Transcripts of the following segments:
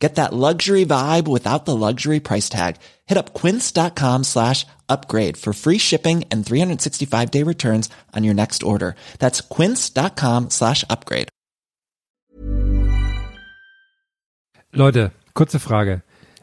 Get that luxury vibe without the luxury price tag. Hit up quince.com slash upgrade for free shipping and 365 day returns on your next order. That's quince.com slash upgrade. Leute, kurze Frage.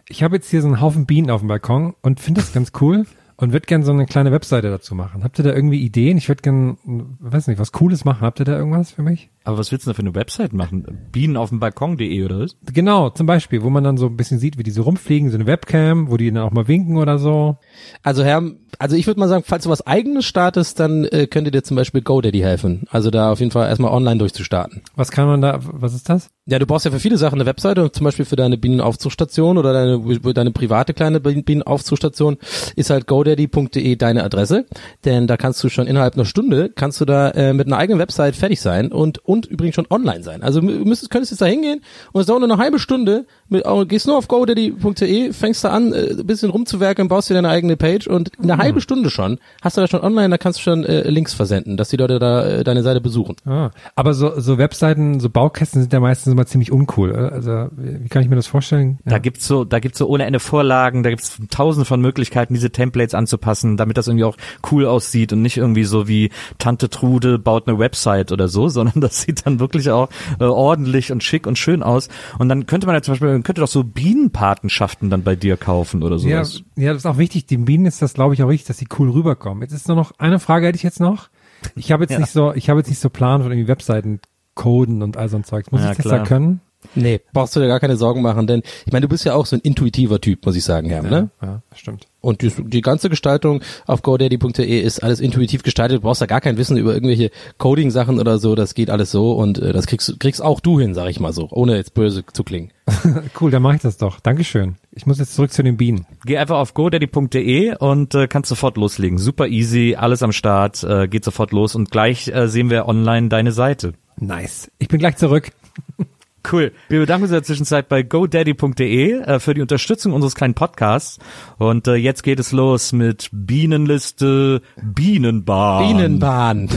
Ich habe jetzt hier so einen Haufen Bienen auf dem Balkon und finde das ganz cool und würde gerne so eine kleine Webseite dazu machen. Habt ihr da irgendwie Ideen? Ich würde gerne, weiß nicht, was Cooles machen. Habt ihr da irgendwas für mich? Aber was willst du da für eine Website machen? Bienen auf dem Balkon.de oder was? Genau, zum Beispiel, wo man dann so ein bisschen sieht, wie die so rumfliegen, so eine Webcam, wo die dann auch mal winken oder so. Also Herr, also ich würde mal sagen, falls du was eigenes startest, dann äh, könnte dir zum Beispiel GoDaddy helfen. Also da auf jeden Fall erstmal online durchzustarten. Was kann man da, was ist das? Ja, du brauchst ja für viele Sachen eine Webseite, zum Beispiel für deine Bienenaufzuchtstation oder deine, deine private kleine Bienenaufzuchtstation ist halt godaddy.de deine Adresse, denn da kannst du schon innerhalb einer Stunde, kannst du da äh, mit einer eigenen Website fertig sein und, und übrigens schon online sein. Also du müsstest, könntest jetzt da hingehen und es dauert nur eine halbe Stunde, mit, oh, gehst nur auf godaddy.de, fängst da an, äh, ein bisschen rumzuwerken, baust dir deine eigene Page und eine Mhm. halbe Stunde schon hast du da schon online, da kannst du schon äh, Links versenden, dass die Leute da äh, deine Seite besuchen. Ah, aber so, so Webseiten, so Baukästen sind ja meistens immer ziemlich uncool. äh? Also, wie wie kann ich mir das vorstellen? Da gibt's so, da gibt's so ohne Ende Vorlagen, da gibt's tausende von Möglichkeiten, diese Templates anzupassen, damit das irgendwie auch cool aussieht und nicht irgendwie so wie Tante Trude baut eine Website oder so, sondern das sieht dann wirklich auch äh, ordentlich und schick und schön aus. Und dann könnte man ja zum Beispiel, man könnte doch so Bienenpatenschaften dann bei dir kaufen oder Ja, sowas. ja, das ist auch wichtig. Den Bienen ist das, glaube ich, auch wichtig, dass sie cool rüberkommen. Jetzt ist nur noch eine Frage hätte ich jetzt noch. Ich habe jetzt Ja. nicht so, ich habe jetzt nicht so Plan von irgendwie Webseiten coden und all so ein Zeugs. Muss Ja, ich das klar. da können? Nee, brauchst du dir gar keine Sorgen machen, denn ich meine, du bist ja auch so ein intuitiver Typ, muss ich sagen, Herr, ne? Ja, stimmt. Und die, die ganze Gestaltung auf godaddy.de ist alles intuitiv gestaltet. Du brauchst da gar kein Wissen über irgendwelche Coding-Sachen oder so. Das geht alles so und äh, das kriegst, kriegst auch du hin, sag ich mal so, ohne jetzt böse zu klingen. Cool, dann mache ich das doch. Dankeschön. Ich muss jetzt zurück zu den Bienen. Geh einfach auf godaddy.de und äh, kannst sofort loslegen. Super easy, alles am Start, äh, geht sofort los und gleich äh, sehen wir online deine Seite. Nice. Ich bin gleich zurück. Cool. Wir bedanken uns in der Zwischenzeit bei godaddy.de äh, für die Unterstützung unseres kleinen Podcasts. Und äh, jetzt geht es los mit Bienenliste Bienenbahn. Bienenbahn.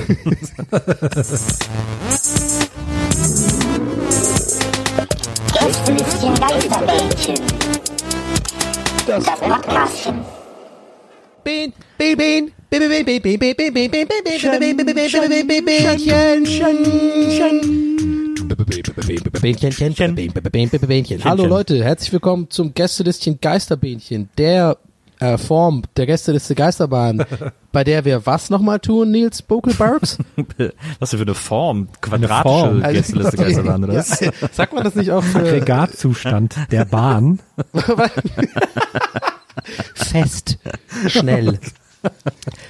Gästelistchen Geisterbällchen. Das Podcastchen. Bin, bin, bin, bin, bin, bin, bin, Bähnchen. Hallo Leute, herzlich willkommen zum Gästelistchen Geisterbähnchen, der äh, Form der Gästeliste Geisterbahn, bei der wir was nochmal tun, Nils Bokelbergs? Was für eine Form? Form. Quadratische Gästeliste Geisterbahn, oder was? Ja, sagt man das nicht auch für Aggregatzustand der Bahn. fest, schnell?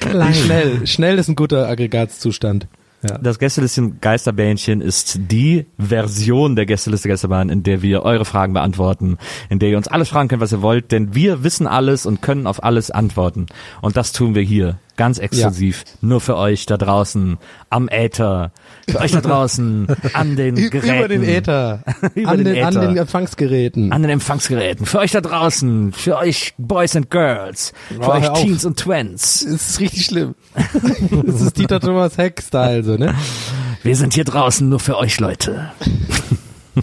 Klein. Schnell, schnell ist ein guter Aggregatzustand. Das Gästelistchen Geisterbähnchen ist die Version der Gästeliste Geisterbahn, in der wir eure Fragen beantworten, in der ihr uns alles fragen könnt, was ihr wollt, denn wir wissen alles und können auf alles antworten. Und das tun wir hier, ganz exklusiv, nur für euch da draußen am Äther, für euch da draußen an den Geräten. Über den Äther. Über an, den den, an Äther. den Empfangsgeräten. an den Empfangsgeräten, für euch da draußen, für euch Boys and Girls, für Oh, euch. Teens und Twins. Das ist richtig schlimm. das ist Dieter Thomas Heck-Style, so, ne? Wir sind hier draußen nur für euch Leute.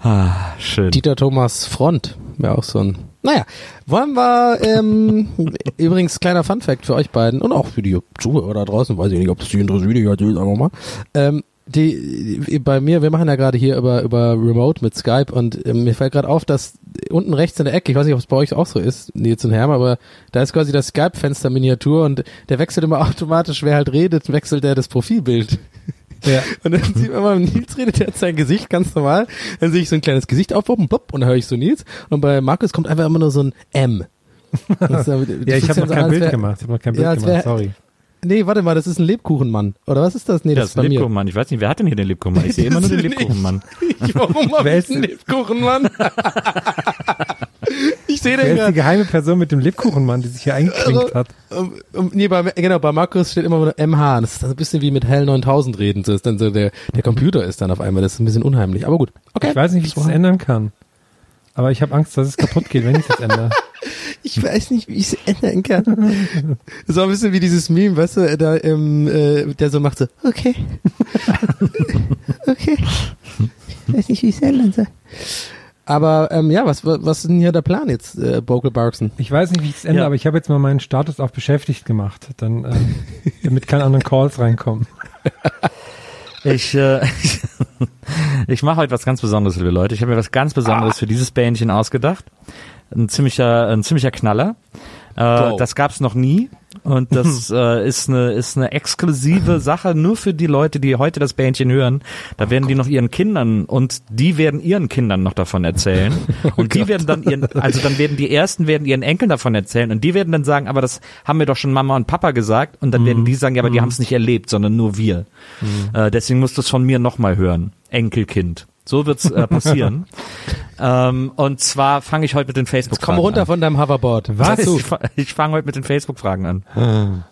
ah, schön. Dieter Thomas Front wäre auch so ein. Naja, wollen wir, ähm, übrigens kleiner Funfact für euch beiden und auch für die Zuhörer da draußen, weiß ich nicht, ob das die interessiert, ich erzähl's einfach mal. Ähm, die, bei mir, wir machen ja gerade hier über über Remote mit Skype und ähm, mir fällt gerade auf, dass unten rechts in der Ecke, ich weiß nicht, ob es bei euch auch so ist, Nils und Herm, aber da ist quasi das Skype-Fenster Miniatur und der wechselt immer automatisch, wer halt redet, wechselt der das Profilbild. Ja. Und dann sieht man mal, Nils redet, der hat sein Gesicht ganz normal. Dann sehe ich so ein kleines Gesicht aufpoppen, und dann höre ich so Nils. Und bei Markus kommt einfach immer nur so ein M. Das ist ja- Ja, das ich habe noch so, kein als Bild wär- gemacht. Ich habe noch kein Bild Ja, gemacht, sorry. Nee, warte mal, das ist ein Lebkuchenmann. Oder was ist das? Nee, das, Das ist mir. Lebkuchenmann. Ich weiß nicht, wer hat denn hier den Lebkuchenmann? Ich sehe immer nur den Das Lebkuchenmann. Ich, warum hab Wer ist denn- Lebkuchenmann? ich sehe Wer den ist die geheime Person mit dem Lebkuchenmann, die sich hier eingeklinkt hat? Um, um, nee, bei, genau, bei Markus steht immer nur MH. Das ist ein bisschen wie mit Hell 9000 reden. So ist dann so der, der Computer ist dann auf einmal. Das ist ein bisschen unheimlich. Aber gut. Okay. Ich weiß nicht, wie ich das ändern kann. Aber ich habe Angst, dass es kaputt geht, wenn ich das ändere. Ich weiß nicht, wie ich es ändern kann. Das war ein bisschen wie dieses Meme, weißt du, da im, äh, der so macht so, okay. okay. Ich weiß nicht, wie ich es ändern soll. Aber ähm, ja, was, was was ist denn hier der Plan jetzt, äh, Bokel Barkson? Ich weiß nicht, wie ich es ändere, Ja. aber ich habe jetzt mal meinen Status auf beschäftigt gemacht, dann, äh, damit keine anderen Calls reinkommen. Ich, äh, ich mache heute was ganz Besonderes, liebe Leute. Ich habe mir was ganz Besonderes für dieses Bändchen ausgedacht. Ein ziemlicher, ein ziemlicher Knaller. Äh, Wow. Das gab's noch nie. Und das äh, ist eine ist eine exklusive Sache nur für die Leute, die heute das Bändchen hören. Da werden die noch ihren Kindern und die werden ihren Kindern noch davon erzählen. Und die werden dann ihren, also dann werden die ersten werden ihren Enkeln davon erzählen und die werden dann sagen, aber das haben mir doch schon Mama und Papa gesagt. Und dann werden die sagen, ja, aber die haben es nicht erlebt, sondern nur wir. Äh, deswegen musst du es von mir nochmal hören. Enkelkind. So wird's äh, passieren. ähm, und zwar fange ich heute mit den facebook Komm runter von deinem Hoverboard. Was? Ich, ich fange heute mit den Facebook-Fragen an.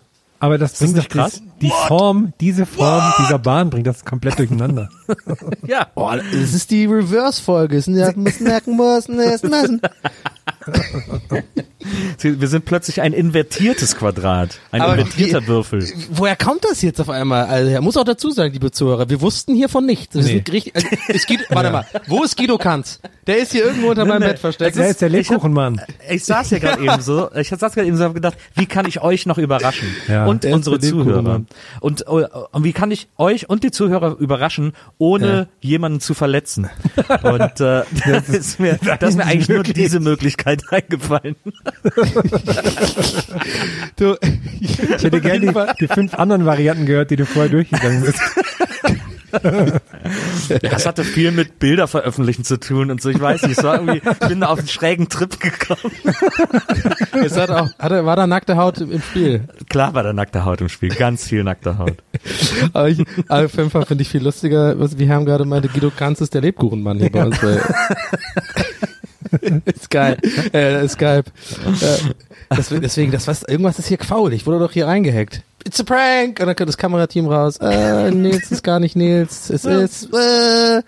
Aber das bringt doch krass? das, die Form, diese Form dieser Bahn bringt das komplett durcheinander. Ja. Oh, das ist die Reverse-Folge. Es müssen es Wir sind plötzlich ein invertiertes Quadrat. Ein Aber invertierter die- Würfel. Woher kommt das jetzt auf einmal? Also, er muss auch dazu sagen, liebe Zuhörer, wir wussten hiervon nichts. Wir Nee. sind richtig, also, ist Guido, warte mal, wo ist Guido Kanz? Der ist hier irgendwo unter meinem nee, Bett versteckt. Der ist der Lebkuchenmann. Ich saß ja gerade eben so, ich saß gerade eben so und gedacht, wie kann ich euch noch überraschen? Ja. und unsere Zuhörer. Und, äh, und wie kann ich euch und die Zuhörer überraschen, ohne jemanden zu verletzen? Und äh, das ist mir, das ist mir eigentlich nur diese Möglichkeit eingefallen. du, Ich hätte gerne die, die fünf anderen Varianten gehört, die du vorher durchgegangen bist. Das hatte viel mit Bilder veröffentlichen zu tun und so. Ich weiß nicht, es war irgendwie, ich bin da auf einen schrägen Trip gekommen. es hat auch, hatte, war da nackte Haut im Spiel. Klar war da nackte Haut im Spiel, ganz viel nackte Haut. Aber, ich, aber auf jeden Fall finde ich viel lustiger, was wir haben gerade meinte, Guido Kanz ist der Lebkuchenmann hier bei uns. Bei Skype. Äh, Skype. Äh, das, deswegen, das was, irgendwas ist hier faul. Ich wurde doch hier reingehackt. It's a prank! Und dann kommt das Kamerateam raus. Äh, Nils ist gar nicht Nils. Es ist, äh.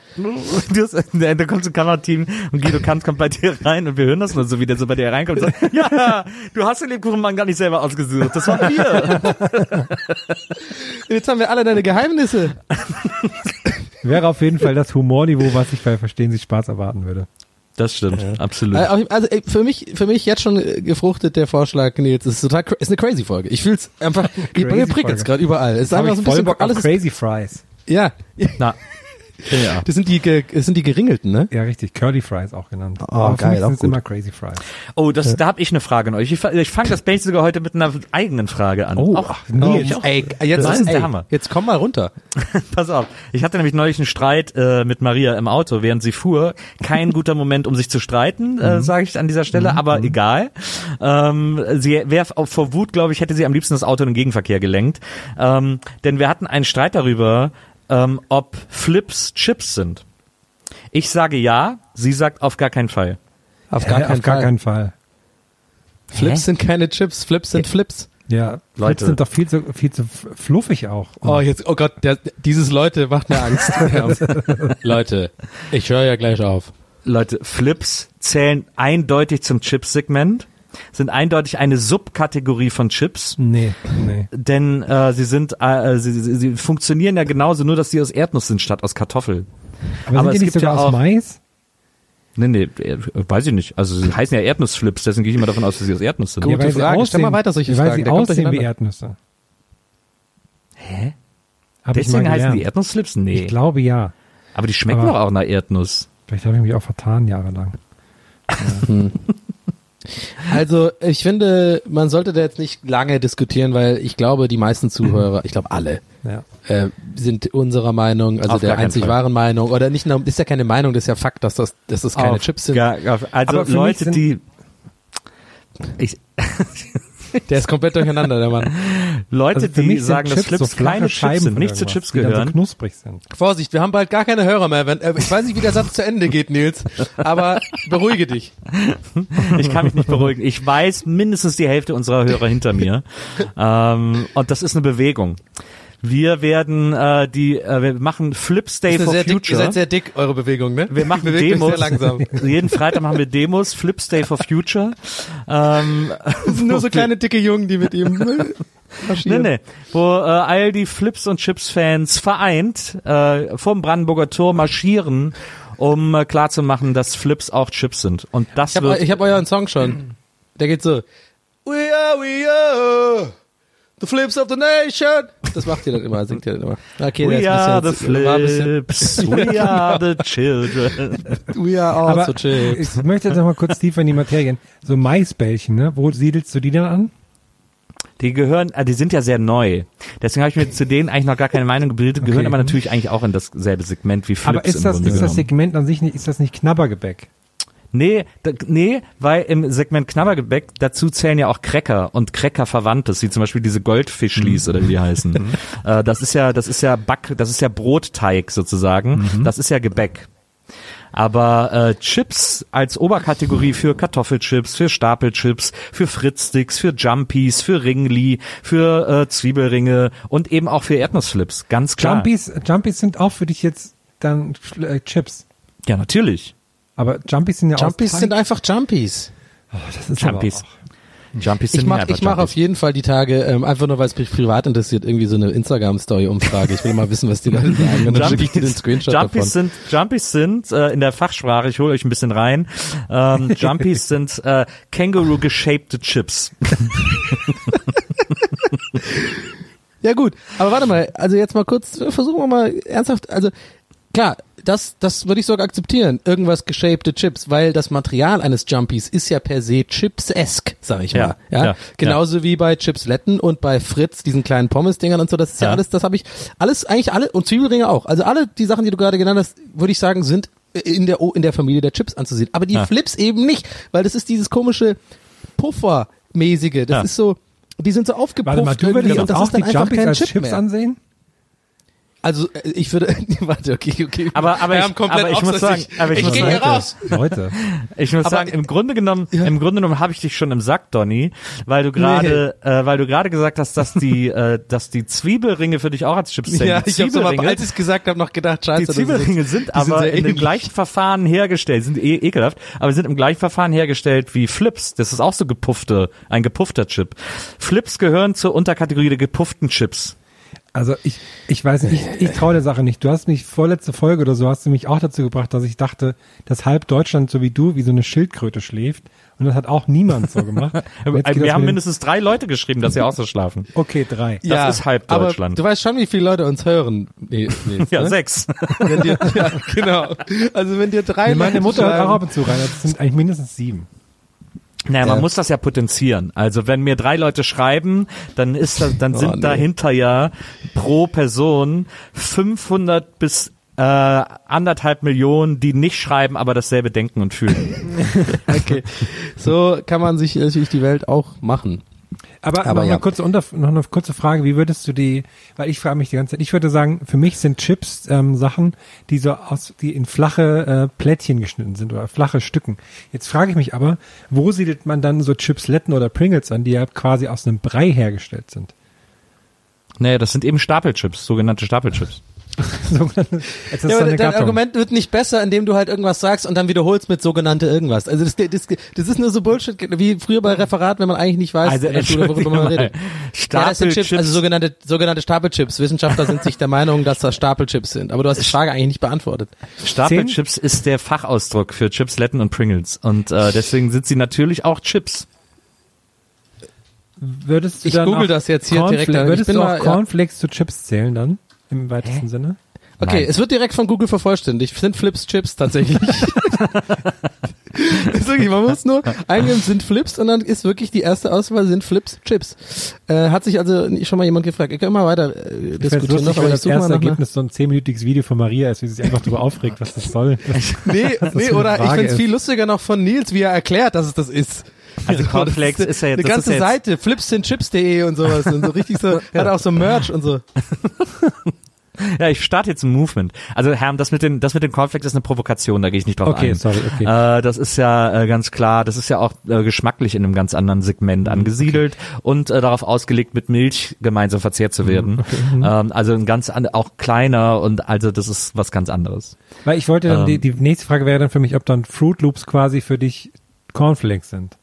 Das, da da kommt so ein Kamerateam und Guido Kanz kommt bei dir rein und wir hören das nur so, wie der so bei dir reinkommt und sagt, ja, du hast den Lebkuchenmann gar nicht selber ausgesucht, das waren wir. Jetzt haben wir alle deine Geheimnisse. Wäre auf jeden Fall das Humorniveau, was ich bei Verstehen Sie Spaß erwarten würde. Das stimmt, absolut. Äh, Also ey, für mich, für mich jetzt schon äh, gefruchtet der Vorschlag, Nils, ist total, cra- ist eine crazy Folge. Ich fühl's einfach, bei mir prickelt's gerade überall. Es ist einfach so ein voll bisschen, Bock alles Crazy Fries. ja. Na, ja. Das sind die, das sind die geringelten, ne? Ja, richtig. Curly Fries auch genannt. Oh, Aber für geil, auch es gut. immer Crazy Fries. Oh, das, da habe ich eine Frage an euch. Ich, ich fange das Base sogar heute mit einer eigenen Frage an. Oh, Auch- nee, ich auch. Ey, jetzt Das ist der ey, Hammer. Jetzt komm mal runter. Pass auf. Ich hatte nämlich neulich einen Streit äh, mit Maria im Auto, während sie fuhr. Kein guter Moment, um sich zu streiten, äh, sage ich an dieser Stelle, aber egal. Ähm, sie wäre vor Wut, glaube ich, hätte sie am liebsten das Auto in den Gegenverkehr gelenkt. Ähm, denn wir hatten einen Streit darüber, ähm, ob Flips Chips sind. Ich sage ja, sie sagt auf gar keinen Fall. Auf gar, Hä, keinen, auf gar Fall. keinen Fall. Flips sind keine Chips, Flips sind Flips. Ja, Leute. Leute sind doch viel zu, viel zu fluffig auch. Oh, jetzt, oh Gott, der, dieses Leute macht mir Angst. Leute, ich höre ja gleich auf. Leute, Flips zählen eindeutig zum Chips-Segment, sind eindeutig eine Subkategorie von Chips. Nee, nee. Denn äh, sie sind, äh, sie, sie, sie funktionieren ja genauso, nur dass sie aus Erdnuss sind statt aus Kartoffel. Aber, Aber sind es die nicht gibt ja sogar aus auch- Mais? Nee, nee, äh, weiß ich nicht. Also sie heißen ja Erdnussflips, deswegen gehe ich immer davon aus, dass sie aus Erdnuss sind. Gute sie Frage. Stell mal weiter solche weil Fragen, sie aussehen wie. Erdnüsse. Hä? Hab Deswegen heißen die Erdnussflips? Nee. Ich glaube ja. aber die schmecken Aber- doch auch nach Erdnuss. Vielleicht habe ich mich auch vertan jahrelang. Also ich finde, man sollte da jetzt nicht lange diskutieren, weil ich glaube, die meisten Zuhörer, ich glaube alle, Ja. äh, sind unserer Meinung, also Auf der einzig Fall. wahren Meinung, oder nicht nur, ist ja keine Meinung, das ist ja Fakt, dass das, dass das keine Auf Chips sind. gar- auf- also Leute, die ich, Der ist komplett durcheinander, der Mann. Leute, Also für die sagen, dass Chips so Chips Scheiben sind, von nicht zu Chips die dann gehören. so knusprig sind. Vorsicht, wir haben bald gar keine Hörer mehr. Wenn, äh, ich weiß nicht, wie der Satz zu Ende geht, Nils, aber beruhige dich. Ich kann mich nicht beruhigen. Ich weiß mindestens die Hälfte unserer Hörer hinter mir. ähm, und das ist eine Bewegung. Wir werden äh, die, äh, wir machen Flips Day for sehr dick, ihr Future. seid sehr dick, eure Bewegung, ne? wir machen Demos. sehr langsam. Jeden Freitag machen wir Demos. Flips Day for Future. Ähm, nur so kleine dicke Jungen, die mit ihm äh, Nee, marschieren. nee. Wo äh, all die Flips und Chips-Fans vereint äh, vom Brandenburger Tor marschieren, um äh, klarzumachen, dass Flips auch Chips sind. Und das Ich habe wird ich hab euren Song schon. Der geht so. We are, we are, the flips of the nation. Das macht ihr dann immer, singt ihr dann immer. Okay, We are ein the bisschen- war ein bisschen- Flips, we are the children. We are Aber also chips. ich möchte jetzt noch mal kurz tiefer in die Materie gehen. So Maisbällchen, ne? Wo siedelst du die dann an? Die gehören, äh, die sind ja sehr neu. Deswegen habe ich mir zu denen eigentlich noch gar keine Meinung gebildet, gehören Okay. aber natürlich eigentlich auch in dasselbe Segment wie Flips Aber ist das, ist das. Segment an sich nicht, ist das nicht Knabbergebäck? Nee, nee, weil im Segment Knabbergebäck dazu zählen ja auch Cracker und Cracker-Verwandtes, wie zum Beispiel diese Goldfischlis oder wie die heißen. äh, das ist ja, das ist ja Back, das ist ja Brotteig sozusagen. Das ist ja Gebäck. Aber äh, Chips als Oberkategorie für Kartoffelchips, für Stapelchips, für Fritzsticks, für Jumpies, für Ringli, für äh, Zwiebelringe und eben auch für Erdnussflips. Ganz klar. Jumpies, Jumpies sind auch für dich jetzt dann äh, Chips. Ja, natürlich. Aber Jumpies sind ja Jumpies sind einfach Jumpies. das ist Jumpies. Jumpies sind Ich mache ich mach Jumpies. auf jeden Fall die Tage, ähm, einfach nur weil es mich privat interessiert, irgendwie so eine Instagram-Story-Umfrage. Ich will mal wissen, was die Leute sagen. Dann schicke ich dir den Screenshot Jumpies davon. sind, Jumpies sind äh, in der Fachsprache, ich hole euch ein bisschen rein, ähm, Jumpies sind äh, Känguru-geshapte Chips. Ja gut, aber warte mal, also jetzt mal kurz, versuchen wir mal ernsthaft, also klar, das, das würde ich sogar akzeptieren, irgendwas geshapte Chips, weil das Material eines Jumpies ist ja per se chips-esque, sag ich Ja, mal. Ja, ja, Genauso wie bei Chipsletten und bei Fritz, diesen kleinen Pommes-Dingern und so, das ist ja, Ja. alles, das habe ich, alles, eigentlich alle, und Zwiebelringe auch, also alle die Sachen, die du gerade genannt hast, würde ich sagen, sind in der, in der Familie der Chips anzusehen. Aber die Ja. Flips eben nicht, weil das ist dieses komische Puffermäßige, das Ja. ist so, die sind so aufgepufft Warte mal, du würdest und das auch ist dann die einfach Jumpies kein als Chip Chips mehr. ansehen? Also äh, ich würde, warte, okay, okay. Aber- aber Wir ich- haben komplett aber ich muss sagen- aber ich muss gehe sagen- hier raus. Leute. Ich muss Aber- sagen, im Grunde genommen, im Grunde genommen habe ich dich schon im Sack, Donny, weil du gerade, äh, weil du gerade gesagt hast, dass die, äh, dass die Zwiebelringe für dich auch als Chips zählen. Ja, die ich habe Zwiebelringe, als ich es gesagt habe, noch gedacht, scheiße. die das ist Zwiebelringe sind die aber in dem gleichen Verfahren hergestellt, sind eh ekelhaft, aber sind im gleichen Verfahren hergestellt wie Flips. Das ist auch so gepuffte, ein gepuffter Chip. Flips gehören zur Unterkategorie der gepufften Chips. Also ich, ich weiß nicht, ich, ich traue der Sache nicht. Du hast mich vorletzte Folge oder so hast du mich auch dazu gebracht, dass ich dachte, dass halb Deutschland so wie du wie so eine Schildkröte schläft. Und das hat auch niemand so gemacht. Wir haben mindestens drei Leute geschrieben, dass sie auch so schlafen. Okay, drei. Das ist halb aber Deutschland. Du weißt schon, wie viele Leute uns hören. Nee, nee, Ja, ne? sechs. Wenn dir, ja, genau. Also wenn dir drei Nee, meine Leute Mutter hört auch ab und zu rein. Das sind eigentlich mindestens sieben. Naja, man Ja. muss das ja potenzieren. Also wenn mir drei Leute schreiben, dann ist das, dann Oh, sind nee. dahinter ja pro Person 500 bis äh, anderthalb Millionen, die nicht schreiben, aber dasselbe denken und fühlen. Okay. So kann man sich natürlich die Welt auch machen. Aber, Aber noch, ja. eine kurze Unter noch eine kurze Frage, wie würdest du die, weil ich frage mich die ganze Zeit, ich würde sagen, für mich sind Chips ähm, Sachen, die so aus, die in flache äh, Plättchen geschnitten sind oder flache Stücken. Jetzt frage ich mich aber, wo siedelt man dann so Chipsletten oder Pringles an, die ja quasi aus einem Brei hergestellt sind? naja, das sind eben Stapelchips, sogenannte Stapelchips. Ist Ja, so aber dein Gattung. Argument wird nicht besser, indem du halt irgendwas sagst und dann wiederholst mit sogenannte irgendwas. Also das, das, das ist nur so Bullshit, wie früher bei Referat, wenn man eigentlich nicht weiß, Also in der Schule, worüber man redet. Ja, Chips, Stapelchips, also sogenannte, sogenannte Stapelchips. Wissenschaftler sind sich der Meinung, dass das Stapelchips sind. Aber du hast die Frage eigentlich nicht beantwortet. Stapelchips ist der Fachausdruck für Chipsletten und Pringles. Und äh, deswegen sind sie natürlich auch Chips. Würdest du Ich dann google das jetzt hier Cornfla- direkt. Ich Würdest bin du auch mal- ja. Cornflakes zu Chips zählen dann? Im weitesten Sinne? Okay, Nein. es wird direkt von Google vervollständigt. Sind Flips Chips tatsächlich? ist wirklich, man muss nur eingeben, sind Flips und dann ist wirklich die erste Auswahl, sind Flips Chips. Äh, hat sich also schon mal jemand gefragt. Ich kann mal weiter äh, Ich diskutieren lustig, noch, aber ich das erste Ergebnis so ein zehnminütiges Video von Maria ist, wie sie sich einfach darüber aufregt, was das soll. Nee, das nee oder ich find's ist. viel lustiger noch von Nils, wie er erklärt, dass es das ist. Also Cornflakes ist ja jetzt- eine ganze ist ja Seite, flipsindchips.de und sowas und so richtig so, er hat auch so Merch und so. Ja, ich starte jetzt ein Movement. Also Herm, das mit den, das mit den Cornflakes ist eine Provokation, da gehe ich nicht drauf Okay, ein. sorry, okay. Äh, das ist ja äh, ganz klar, das ist ja auch äh, geschmacklich in einem ganz anderen Mhm, Segment angesiedelt und äh, darauf ausgelegt, mit Milch gemeinsam verzehrt Mhm, zu werden. Ähm, also ein ganz an, auch kleiner und also das ist was ganz anderes. Weil ich wollte dann, Ähm. die, die nächste Frage wäre dann für mich, ob dann Fruit Loops quasi für dich Cornflakes sind.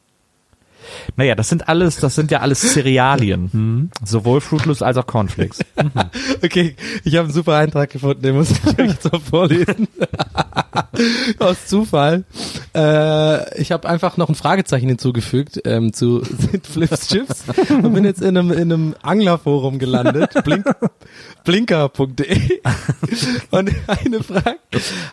Naja, das sind alles, das sind ja alles Cerealien. Mhm. Sowohl Fruit Loops als auch Cornflakes. Okay, ich habe einen super Eintrag gefunden, den muss ich euch jetzt mal vorlesen. Aus Zufall. Äh, ich habe einfach noch ein Fragezeichen hinzugefügt ähm, zu sind Flips Chips und bin jetzt in einem, in einem Anglerforum gelandet, blink, blinker.de und eine Frage.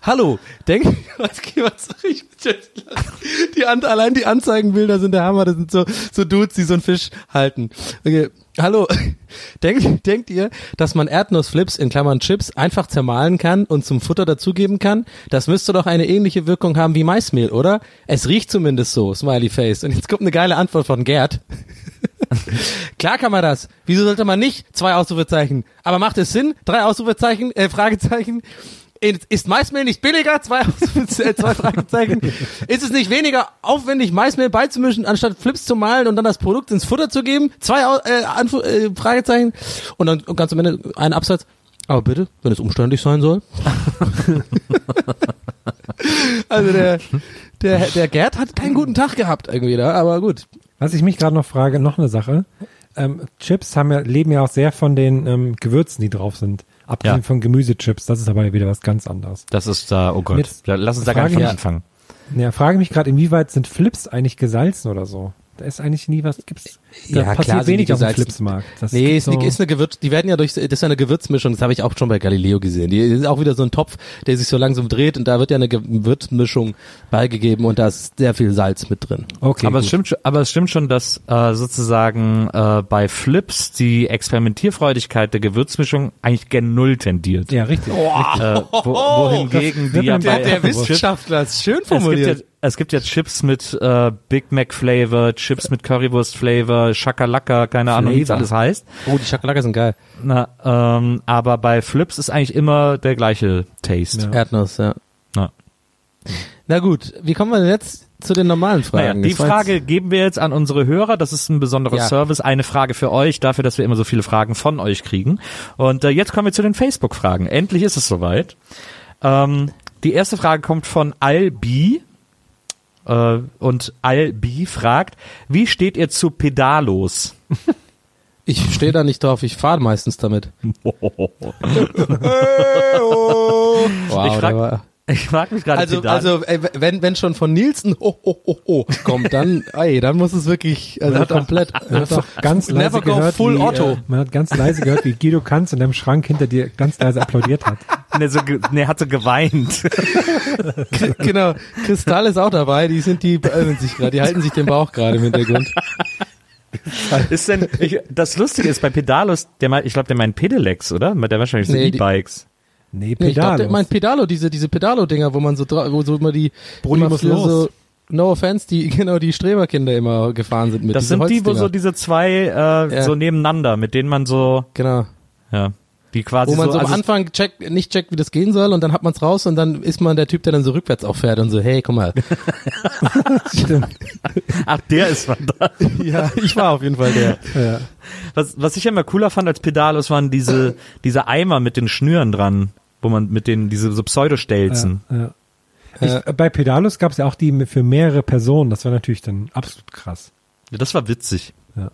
Hallo, denk, was, was soll ich die an, allein die Anzeigenbilder sind der Hammer, das sind so, so Dudes, die so einen Fisch halten. Okay. Hallo, denkt, denkt ihr, dass man Erdnussflips in Klammern Chips einfach zermahlen kann und zum Futter dazugeben kann? Das müsste doch eine ähnliche Wirkung haben wie Maismehl, oder? Es riecht zumindest so, Smiley Face. Und jetzt kommt eine geile Antwort von Gerd. Klar kann man das. Wieso sollte man nicht? Zwei Ausrufezeichen. Aber macht es Sinn? Drei Ausrufezeichen, äh, Fragezeichen. Ist Maismehl nicht billiger? Zwei, äh, zwei Fragezeichen. Ist es nicht weniger aufwendig, Maismehl beizumischen, anstatt Flips zu malen und dann das Produkt ins Futter zu geben? Zwei äh, Anfu äh, Fragezeichen. Und dann ganz am Ende ein Absatz. Aber bitte, wenn es umständlich sein soll. also der, der, der Gerd hat keinen guten Tag gehabt irgendwie da, aber gut. Was ich mich gerade noch frage, noch eine Sache. Ähm, Chips haben ja, leben ja auch sehr von den ähm, Gewürzen, die drauf sind. Abgesehen Ja. von Gemüsechips, das ist aber wieder was ganz anderes. Das ist da, oh Gott. Jetzt Lass uns da gar nicht ich- anfangen. Ja, frage mich gerade, inwieweit sind Flips eigentlich gesalzen oder so? Da ist eigentlich nie was, gibt's, da Ja, klar passiert sind die wenig auf dem. Flipsmarkt. Das Nee, ist, so, ist eine Gewürz, die werden ja durch, das ist ja eine Gewürzmischung, das habe ich auch schon bei Galileo gesehen. Die ist auch wieder so ein Topf, der sich so langsam dreht und da wird ja eine Gewürzmischung beigegeben und da ist sehr viel Salz mit drin. okay, aber, es stimmt, schon- aber es stimmt schon, dass äh, sozusagen äh, bei Flips die Experimentierfreudigkeit der Gewürzmischung eigentlich gen Null tendiert. Ja, richtig. Äh, wo, wohingegen die ja der- der Chips- Wissenschaftler ist schön es gibt, ja, es gibt ja Chips mit äh, Big Mac Flavor, Chips mit Currywurst Flavor, Shakalaka, keine Ahnung, wie es alles heißt. Oh, die Schakalaka sind geil. Na, ähm, aber bei Flips ist eigentlich immer der gleiche Taste. Ja. Erdnuss, ja. Ja. Na gut, wie kommen wir denn jetzt zu den normalen Naja, Fragen? die war jetzt- Frage geben wir jetzt an unsere Hörer. Das ist ein besonderer Ja. Service. Eine Frage für euch, dafür, dass wir immer so viele Fragen von euch kriegen. Und äh, jetzt kommen wir zu den Facebook-Fragen. Endlich ist es soweit. Ähm, die erste Frage kommt von Albi. Äh, und Albi fragt, wie steht ihr zu Pedalos? Ich stehe da nicht drauf, ich fahre meistens damit. wow, Ich frag- der war- Ich frage mich gerade, Also, also äh, wenn, wenn schon von Nielsen ho, ho, ho, ho kommt, dann, ey, dann muss es wirklich also komplett. Man hat doch ganz leise Never go gehört, full wie, Otto. Äh, man hat ganz leise gehört, wie Guido Kanz in deinem Schrank hinter dir ganz leise applaudiert hat. ne, so, ge- ne, hat so geweint. genau, Kristall ist auch dabei, die sind die beömmeln sich gerade, die halten sich den Bauch gerade im Hintergrund. ist denn, ich, das Lustige ist bei Pedalos, der meint, ich glaube, der meint Pedelecs, oder? Der wahrscheinlich so Nee, die- E-Bikes. Nee, Nee, ich Pedalo. der meint Pedalo, diese, diese Pedalo-Dinger, wo man so, wo so immer die, Brudi muss los. so, no offense, die, genau, die Streberkinder immer gefahren sind mit. Das sind die, wo so diese zwei äh, Ja. so nebeneinander, mit denen man so, genau. ja, die quasi Wo man so, so, am also, Anfang checkt, nicht checkt, wie das gehen soll und dann hat man's raus und dann ist man der Typ, der dann so rückwärts auch fährt und so, hey, komm mal. ach, der ist man da. ja, ich war auf jeden Fall der. ja. Was, was ich ja immer cooler fand als Pedalos waren diese, diese Eimer mit den Schnüren dran, wo man mit den, diese so Pseudostelzen. Ja. Ich, äh, bei Pedalos gab es ja auch die für mehrere Personen. Das war natürlich dann absolut krass. Ja, Das war witzig. Ja,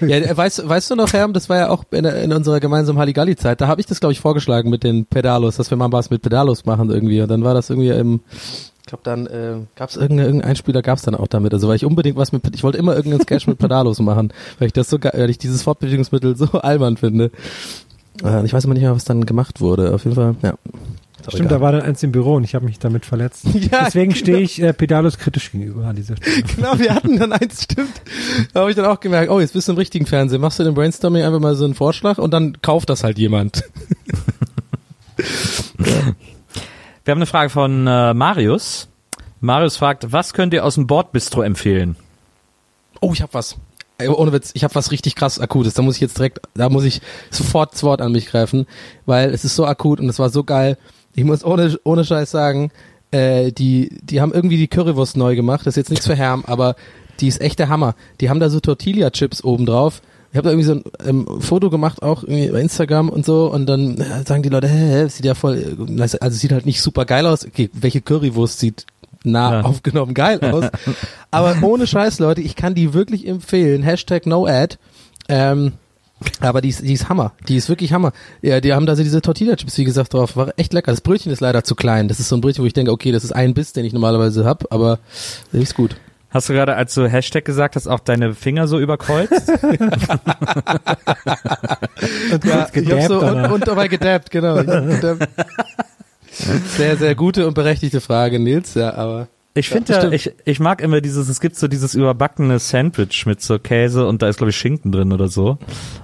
äh, weißt, weißt du noch, Herm, das war ja auch in, in unserer gemeinsamen Halligalli-Zeit, da habe ich das, glaube ich, vorgeschlagen mit den Pedalos, dass wir mal was mit Pedalos machen irgendwie. Und dann war das irgendwie im, ich glaube dann, äh, gab es irgendeinen irgendeinen Spieler gab's dann auch damit. Also weil ich unbedingt was mit, ich wollte immer irgendeinen Sketch mit Pedalos machen, weil ich das so geil, weil ich dieses Fortbewegungsmittel so albern finde. Äh, ich weiß aber nicht mehr, was dann gemacht wurde. Auf jeden Fall, ja. Stimmt, egal. da war dann eins im Büro und ich habe mich damit verletzt. Ja, Deswegen genau. stehe ich äh, Pedalos kritisch gegenüber an dieser Stelle. Genau, wir hatten dann eins, stimmt. Da habe ich dann auch gemerkt, oh, jetzt bist du im richtigen Fernsehen. Machst du den Brainstorming einfach mal so einen Vorschlag und dann kauft das halt jemand. Wir haben eine Frage von äh, Marius. Marius fragt, was könnt ihr aus dem Bordbistro empfehlen? Oh, ich hab was. Ohne Witz, ich hab was richtig krass Akutes. Da muss ich jetzt direkt, da muss ich sofort das Wort an mich greifen, weil es ist so akut und es war so geil. Ich muss ohne, ohne Scheiß sagen, äh, die, die haben irgendwie die Currywurst neu gemacht. Das ist jetzt nichts für Herm, aber die ist echt der Hammer. Die haben da so Tortilla-Chips oben drauf. Ich habe da irgendwie so ein ähm, Foto gemacht, auch irgendwie bei Instagram und so, und dann äh, sagen die Leute, hä, hä, sieht ja voll, äh, also sieht halt nicht super geil aus. Okay, welche Currywurst sieht nah Ja. aufgenommen geil aus? Aber ohne Scheiß, Leute, ich kann die wirklich empfehlen. Hashtag NoAd. Ähm, aber die ist, die ist Hammer. Die ist wirklich Hammer. Ja, die haben da so diese Tortilla-Chips, wie gesagt, drauf. War echt lecker. Das Brötchen ist leider zu klein. Das ist so ein Brötchen, wo ich denke, okay, das ist ein Biss, den ich normalerweise hab, aber das ist gut. Hast du gerade, als du Hashtag gesagt hast, auch deine Finger so überkreuzt? Und Ja, ich hab so und, und dabei gedabbt, genau. Ich hab gedabbt. Sehr, sehr gute und berechtigte Frage, Nils, ja, aber. Ich Ja, finde ja, stimmt. ich, ich mag immer dieses, es gibt so dieses überbackene Sandwich mit so Käse und da ist glaube ich Schinken drin oder so.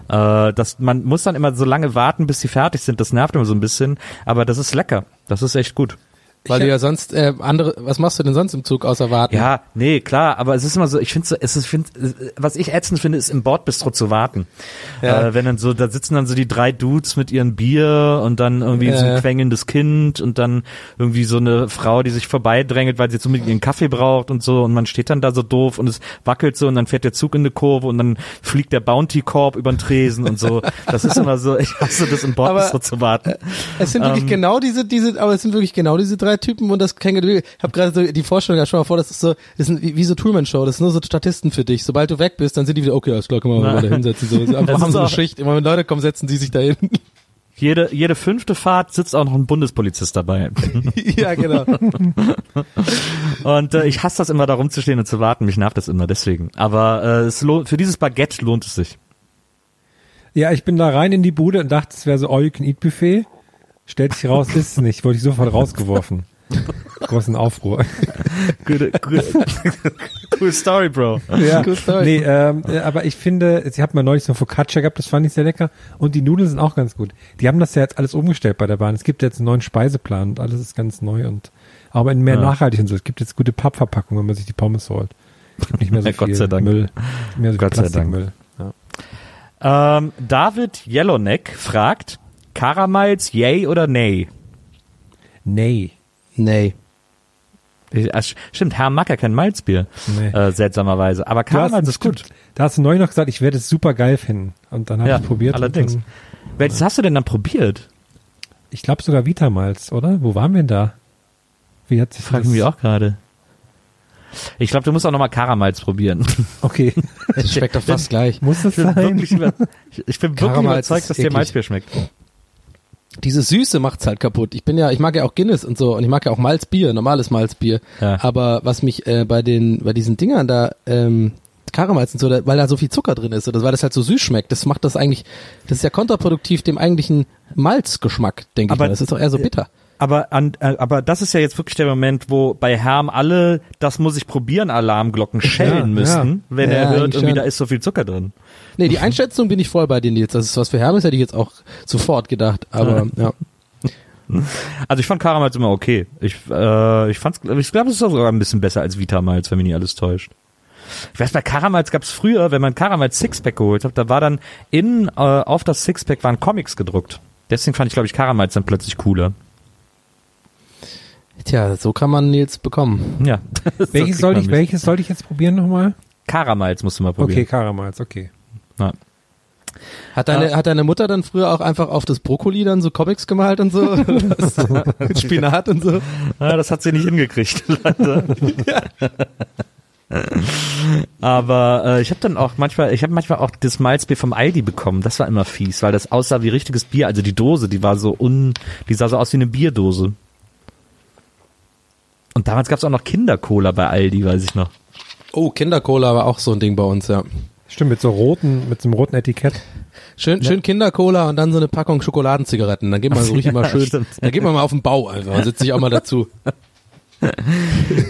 Äh, das, man muss dann immer so lange warten, bis sie fertig sind. Das nervt immer so ein bisschen, aber das ist lecker. Das ist echt gut. Weil du ja sonst äh, andere, was machst du denn sonst im Zug außer warten? Ja, nee, klar, aber es ist immer so, ich finde so, es ist, find, äh, was ich ätzend finde, ist im Bordbistro zu warten. Ja. Äh, wenn dann so, da sitzen dann so die drei Dudes mit ihren Bier und dann irgendwie so Ja. ein quengelndes Kind und dann irgendwie so eine Frau, die sich vorbeidrängelt, weil sie jetzt unbedingt ihren Kaffee braucht und so und man steht dann da so doof und es wackelt so und dann fährt der Zug in eine Kurve und dann fliegt der Bounty-Korb über den Tresen und so. Das ist immer so, ich hasse das im Bordbistro Aber- zu warten. Es sind wirklich Ähm, genau diese, diese, aber es sind wirklich genau diese drei Typen und das Känguru. Ich habe gerade so die Vorstellung, ja schon mal vor, das ist so, das sind wie, wie so Truman Show, das ist nur so Statisten für dich. Sobald du weg bist, dann sind die wieder, okay, alles klar, können wir mal da hinsetzen. So, einfach Das haben ist so eine Schicht. Immer wenn Leute kommen, setzen die sich da hin. Jede, jede fünfte Fahrt sitzt auch noch ein Bundespolizist dabei. ja, genau. Und äh, ich hasse das immer, da rumzustehen und zu warten. Mich nervt das immer deswegen. Aber äh, es lohnt, für dieses Baguette lohnt es sich. Ja, ich bin da rein in die Bude und dachte, es wäre so All-You-Can-Eat-Buffet. Stellt sich raus, ist es nicht. Wurde ich sofort rausgeworfen. Großen Aufruhr. Good, good, cool Story, Bro. Ja, Cool Story. nee, ähm, äh, aber ich finde, sie hat mal neulich so ein Focaccia gehabt, das fand ich sehr lecker. Und die Nudeln sind auch ganz gut. Die haben das ja jetzt alles umgestellt bei der Bahn. Es gibt jetzt einen neuen Speiseplan und alles ist ganz neu und aber in mehr Ja. nachhaltig und so. Es gibt jetzt gute Pappverpackungen, wenn man sich die Pommes holt. Es gibt nicht mehr so viel Gott sei Dank. Müll. Mehr so Gott sei Dank. Plastikmüll. Ja. Ähm, David Yellowneck fragt, Karamals, yay oder nay? Nee. Nee. Ich- ach, Stimmt, Herr mag ja kein Malzbier, Nee. äh, seltsamerweise. Aber Karamals ist gut. Da hast du neulich noch gesagt, ich werde es super geil finden. Und dann habe Ja, ich probiert. allerdings. Dann, Welches hast du denn dann probiert? ich glaube sogar Vitamalz, oder? Wo waren wir denn da? Wie hat sich Frag das- mich auch gerade. Ich glaube, du musst auch nochmal Karamals probieren. Okay. Es schmeckt doch fast gleich. Muss das Ich bin sein? wirklich, über, ich ich bin wirklich Karamals überzeugt, dass dir. Malzbier schmeckt. Diese Süße macht's halt kaputt. Ich bin ja, ich mag ja auch Guinness und so und ich mag ja auch Malzbier, normales Malzbier. Ja. Aber was mich äh, bei den, bei diesen Dingern da, ähm, Karamals und so, da, weil da so viel Zucker drin ist oder weil das halt so süß schmeckt, das macht das eigentlich, das ist ja kontraproduktiv dem eigentlichen Malzgeschmack, denke ich Aber- mal. Das ist doch eher so bitter. Aber, an, äh, aber das ist ja jetzt wirklich der Moment, wo bei Herm alle, das muss ich probieren, Alarmglocken schellen Ja, müssen, wenn Ja, er hört, irgendwie schon. da ist so viel Zucker drin. Nee, die Einschätzung bin ich voll bei denen jetzt. Das ist was für Hermes, hätte ich jetzt auch sofort gedacht. Aber ja. Also ich fand Karamals immer okay. Ich, äh, ich fand's, ich glaube, es ist sogar ein bisschen besser als Vitamals, wenn mich nicht alles täuscht. Ich weiß, bei Karamals gab's früher, wenn man Karamals Sixpack geholt hat, da war dann innen äh, auf das Sixpack waren Comics gedruckt. Deswegen fand ich, glaube ich, Karamals dann plötzlich cooler. Tja, so kann man Nils bekommen. Ja. Welches kriegt soll man ich, welches sollte ich jetzt probieren nochmal? Karamals musst du mal Okay, probieren. Karamals, okay. Ja. Hat deine, hat deine Mutter dann früher auch einfach auf das Brokkoli dann so Comics gemalt und so? Mit Spinat und so? Ja, das hat sie nicht hingekriegt, leider. Aber äh, ich habe dann auch manchmal, ich habe manchmal auch das Malzbier vom Aldi bekommen. Das war immer fies, weil das aussah wie richtiges Bier. Also die Dose, die war so un, die sah so aus wie eine Bierdose. Und damals gab's auch noch Kindercola bei Aldi, weiß ich noch. Oh, Kindercola war auch so ein Ding bei uns, ja. Stimmt, mit so roten, mit so einem roten Etikett. Schön, schön Kindercola und dann so eine Packung Schokoladenzigaretten. Dann geht man so richtig mal schön, stimmt. dann geht man mal auf den Bau einfach und setzt sich auch mal dazu.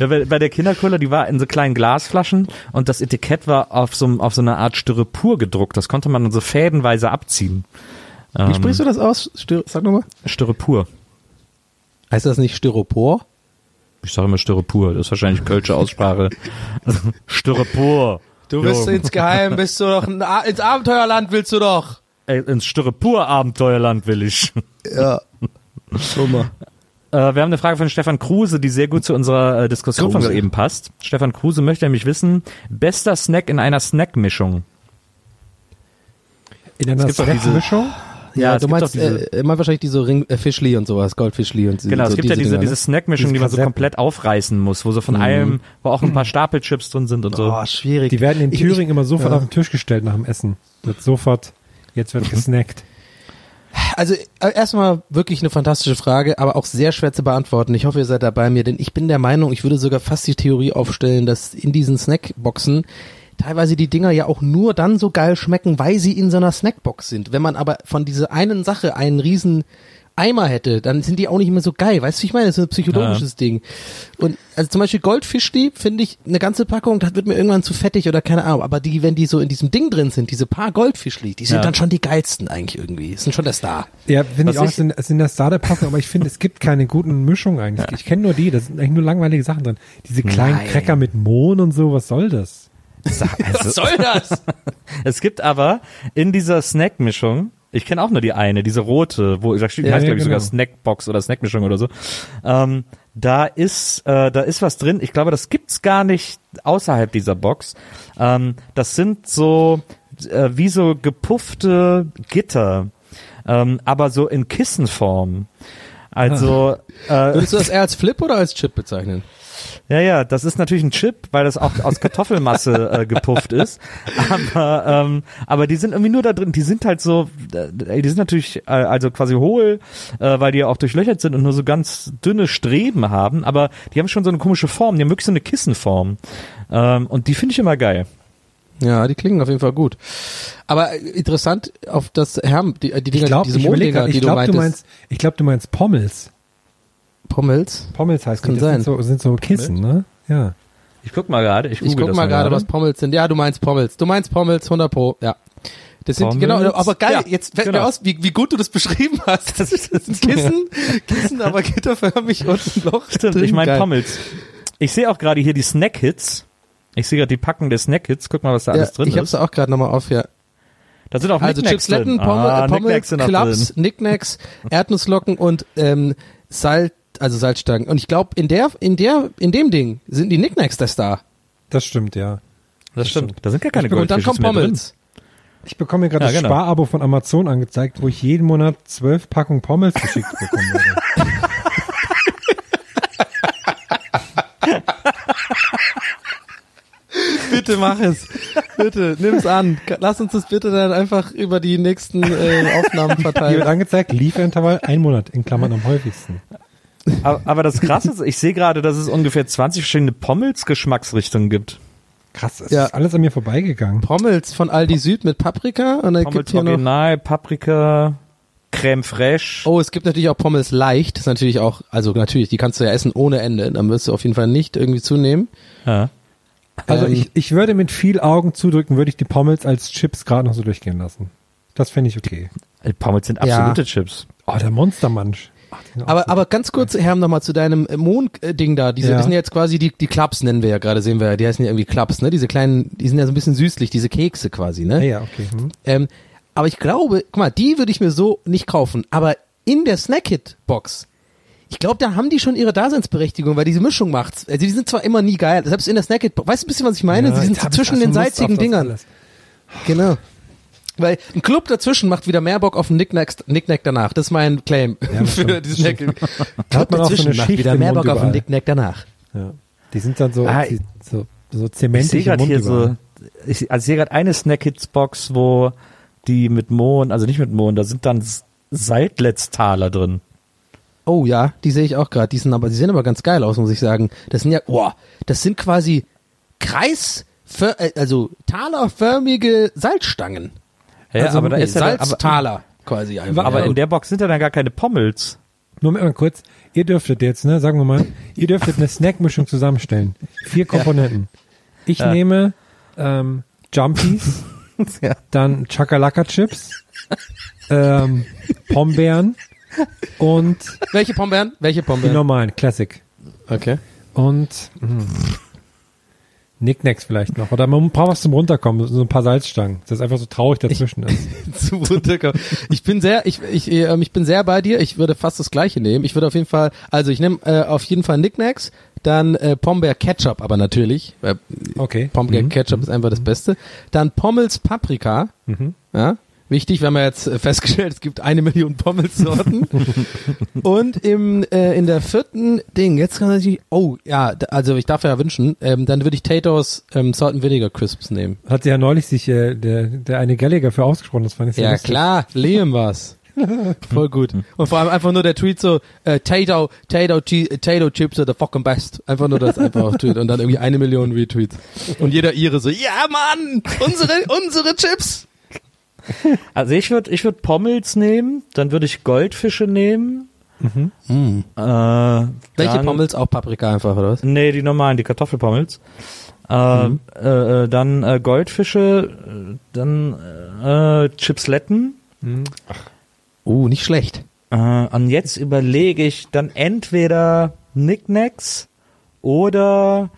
Ja, bei, bei der Kindercola, die war in so kleinen Glasflaschen und das Etikett war auf so, auf so einer Art Styropor gedruckt. Das konnte man dann so fädenweise abziehen. Wie sprichst du das aus? Styr Sag nochmal. Styropor. Heißt das nicht Styropor? Ich sage immer Styropor. Das ist wahrscheinlich kölsche Aussprache. Styropor. Du bist insgeheim, bist du doch, ins Abenteuerland willst du doch. Ey, ins Styropor-Abenteuerland will ich. Ja. Schau mal. Äh, wir haben eine Frage von Stefan Kruse, die sehr gut zu unserer äh, Diskussion von Kruse. gerade eben passt. Stefan Kruse möchte nämlich wissen, bester Snack in einer Snackmischung. In einer Snackmischung? Ja, du meinst, diese- äh, meinst wahrscheinlich diese Ring, äh, Fischli und sowas, Goldfischli und Genau, so es gibt ja diese, Dinger, ne? diese Snackmischung, Diese die man so komplett aufreißen muss, wo so von allem, wo auch ein paar Stapelchips drin sind und so. Oh, schwierig. Die werden in Ich- Thüringen immer sofort ja. auf den Tisch gestellt nach dem Essen. Wird sofort, jetzt wird gesnackt. Also äh, erstmal wirklich eine fantastische Frage, aber auch sehr schwer zu beantworten. Ich hoffe, ihr seid da bei mir, denn ich bin der Meinung, ich würde sogar fast die Theorie aufstellen, dass in diesen Snackboxen teilweise die Dinger ja auch nur dann so geil schmecken, weil sie in so einer Snackbox sind. Wenn man aber von dieser einen Sache einen riesen Eimer hätte, dann sind die auch nicht mehr so geil. Weißt du, ich meine? Das ist ein psychologisches Ding. Und also zum Beispiel Goldfischli finde ich eine ganze Packung, das wird mir irgendwann zu fettig oder keine Ahnung. Aber die, wenn die so in diesem Ding drin sind, diese paar Goldfischli, die sind Ja. dann schon die geilsten eigentlich irgendwie. Sind schon der Star. Ja, finde ich auch, ich- sind, sind das Starterpackung, aber ich finde, es gibt keine guten Mischungen eigentlich. Ich kenne nur die, da sind eigentlich nur langweilige Sachen drin. Diese kleinen Nein. Cracker mit Mohn und so, was soll das? Was soll das? Es gibt aber in dieser Snackmischung, ich kenne auch nur die eine, diese rote, wo da steht, die Ja, heißt ja, glaube ich sogar genau. Snackbox oder Snackmischung oder so. Ähm, da ist äh, da ist was drin. Ich glaube, das gibt's gar nicht außerhalb dieser Box. Ähm, das sind so äh, wie so gepuffte Gitter, ähm, aber so in Kissenform. Also äh, Würdest du das eher als Flip oder als Chip bezeichnen? Ja, ja, das ist natürlich ein Chip, weil das auch aus Kartoffelmasse äh, gepufft ist. Aber, ähm, aber die sind irgendwie nur da drin. Die sind halt so, äh, die sind natürlich äh, also quasi hohl, äh, weil die ja auch durchlöchert sind und nur so ganz dünne Streben haben. Aber die haben schon so eine komische Form. Die haben wirklich so eine Kissenform. Ähm, und die finde ich immer geil. Ja, die klingen auf jeden Fall gut. Aber äh, interessant auf das Herm, die, äh, die Dinger, Ich glaube, diese Monddinger, die ich du glaube, du meinst, ich glaube, du meinst Pommels. Pommels. Pommels heißt Kann die, das sein. Sind so, sind so Kissen, ne? Ja. Ich guck mal gerade. Ich, Ich google guck das mal gerade, was Pommels sind. Ja, du meinst Pommels. Du meinst Pommels, 100 pro, ja. Das sind, Pommels? genau, aber geil, Ja, jetzt fällt mir genau. aus, wie, wie gut du das beschrieben hast. Das sind Kissen, Kissen, aber gitterförmig und ein Loch Stimmt, drin. ich meine. Pommels. Ich sehe auch gerade hier die Snack-Hits. Ich sehe gerade die Packung der Snack-Hits. Guck mal, was da Ja, alles drin ich hab's ist. auch gerade nochmal auf, ja. Da sind auch Also Knickknacks Chipsletten, drin. Pommel, ah, Pommel Klaps, drin. Knickknacks, Erdnusslocken und ähm, Salz, also Salzstangen. Und ich glaube, in der, in der, in dem Ding sind die Knickknacks der Star. Das stimmt, ja. Das stimmt. Da sind gar keine Und dann Goldfische kommt. Pommels. Ich bekomme mir gerade Ja, das genau. Sparabo von Amazon angezeigt, wo ich jeden Monat zwölf Packungen Pommels geschickt bekommen würde. Bitte mach es. Bitte, nimm's an. Lass uns das bitte dann einfach über die nächsten äh, Aufnahmen Hier wird verteilen. angezeigt, Lieferintervall ein Monat, in Klammern am häufigsten. Aber, aber das Krasse ist, ich sehe gerade, dass es ungefähr 20 verschiedene Pommels-Geschmacksrichtungen gibt. Krass, das Ja. ist alles an mir vorbeigegangen. Pommels von Aldi Süd mit Paprika und dann gibt Pommels hier noch Original, Paprika, Creme Fraiche. Oh, es gibt natürlich auch Pommes leicht. Das ist natürlich auch, also natürlich, die kannst du ja essen ohne Ende. Dann wirst du auf jeden Fall nicht irgendwie zunehmen. Ja. Also Ähm, ich, ich würde mit viel Augen zudrücken, würde ich die Pommels als Chips gerade noch so durchgehen lassen. Das fände ich okay. Äh, Pommels sind Ja. absolute Chips. Oh, der Monstermunch. Die Aber, aber ganz kurz, Herr, nochmal zu deinem äh, Mond-Ding da. Diese, Ja. das sind ja jetzt quasi die, die Clubs, nennen wir ja gerade, sehen wir ja. Die heißen ja irgendwie Clubs, ne? Diese kleinen, die sind ja so ein bisschen süßlich, diese Kekse quasi, ne? ja, ja, okay. Hm. Ähm, aber ich glaube, guck mal, die würde ich mir so nicht kaufen. Aber in der Snack-Hit-Box, ich glaube, da haben die schon ihre Daseinsberechtigung, weil diese Mischung macht's. Also die sind zwar immer nie geil, selbst in der Snack-Hit-Box. Weißt du ein bisschen, was ich meine? Ja, die sind zwischen den salzigen Dingern. Genau. Weil ein Club dazwischen macht wieder mehr Bock auf einen Knickknack, Knickknack danach. Das ist mein Claim das für diesen Snack. Da hat man auch so macht wieder mehr Bock auf einen überall. Knickknack danach. Ja. Die sind dann so, Ah, die, so, so Ich zementig sehe im gerade Mund hier so, überall. ich, also ich sehe gerade eine Snack-Hits-Box, wo die mit Mohn, also nicht mit Mohn, da sind dann S- Seidletztaler drin. Oh ja, die sehe ich auch gerade. Die sind aber, die sehen aber ganz geil aus, muss ich sagen. Das sind ja, boah, das sind quasi Kreis, äh, also talerförmige Salzstangen. Ja, Also, aber da nee, ist ja Salztaler quasi einfach. aber Ja, in der Box sind ja dann gar keine Pommels. Moment mal kurz. Ihr dürftet jetzt, ne, sagen wir mal, ihr dürftet eine Snackmischung zusammenstellen. Vier Komponenten. Ich Ja. nehme ähm, Jumpies, Ja. dann Chakalaka Chips, ähm, Pombeeren und Welche Pombeeren? Welche die Pombeeren? normalen, Classic. Okay. Und mh, Nicknacks vielleicht noch. Oder man braucht was zum Runterkommen, so ein paar Salzstangen. Das ist einfach so traurig dazwischen ist. Zum Runterkommen. Ich bin sehr, ich, ich, ähm, ich bin sehr bei dir. Ich würde fast das Gleiche nehmen. Ich würde auf jeden Fall, also ich nehme äh, auf jeden Fall Knickknacks, dann äh, Pombeer Ketchup, aber natürlich. Weil Okay. Pombeer Mhm. Ketchup ist einfach das Beste. Dann Pommels Paprika. Mhm. Ja. Wichtig, wir haben ja jetzt äh, festgestellt, es gibt eine Million Pommelssorten. Und im, äh, in der vierten Ding, jetzt kann natürlich, oh, ja, also ich darf ja wünschen, ähm, dann würde ich Tatos ähm, Salt and Vinegar Crisps nehmen. Hat sich ja neulich sich äh, der, der eine Gallagher für ausgesprochen, das fand ich sehr Ja, lustig. klar, Liam war's. Voll gut. Und vor allem einfach nur der Tweet so, äh, Tato, Tato, Chi- Tato Chips are the fucking best. Einfach nur das einfach auf Tweet und dann irgendwie eine Million Retweets. Und jeder ihre so, ja Mann, unsere, unsere Chips. Also ich würde ich würd Pommels nehmen, dann würde ich Goldfische nehmen. Äh, Welche dann- Pommels? Auch Paprika einfach, oder was? Nee, die normalen, die Kartoffelpommels. Äh, äh, äh, dann äh, Goldfische, dann äh, Chipsletten. Uh, nicht schlecht. Äh, und jetzt überlege ich dann entweder Knickknacks oder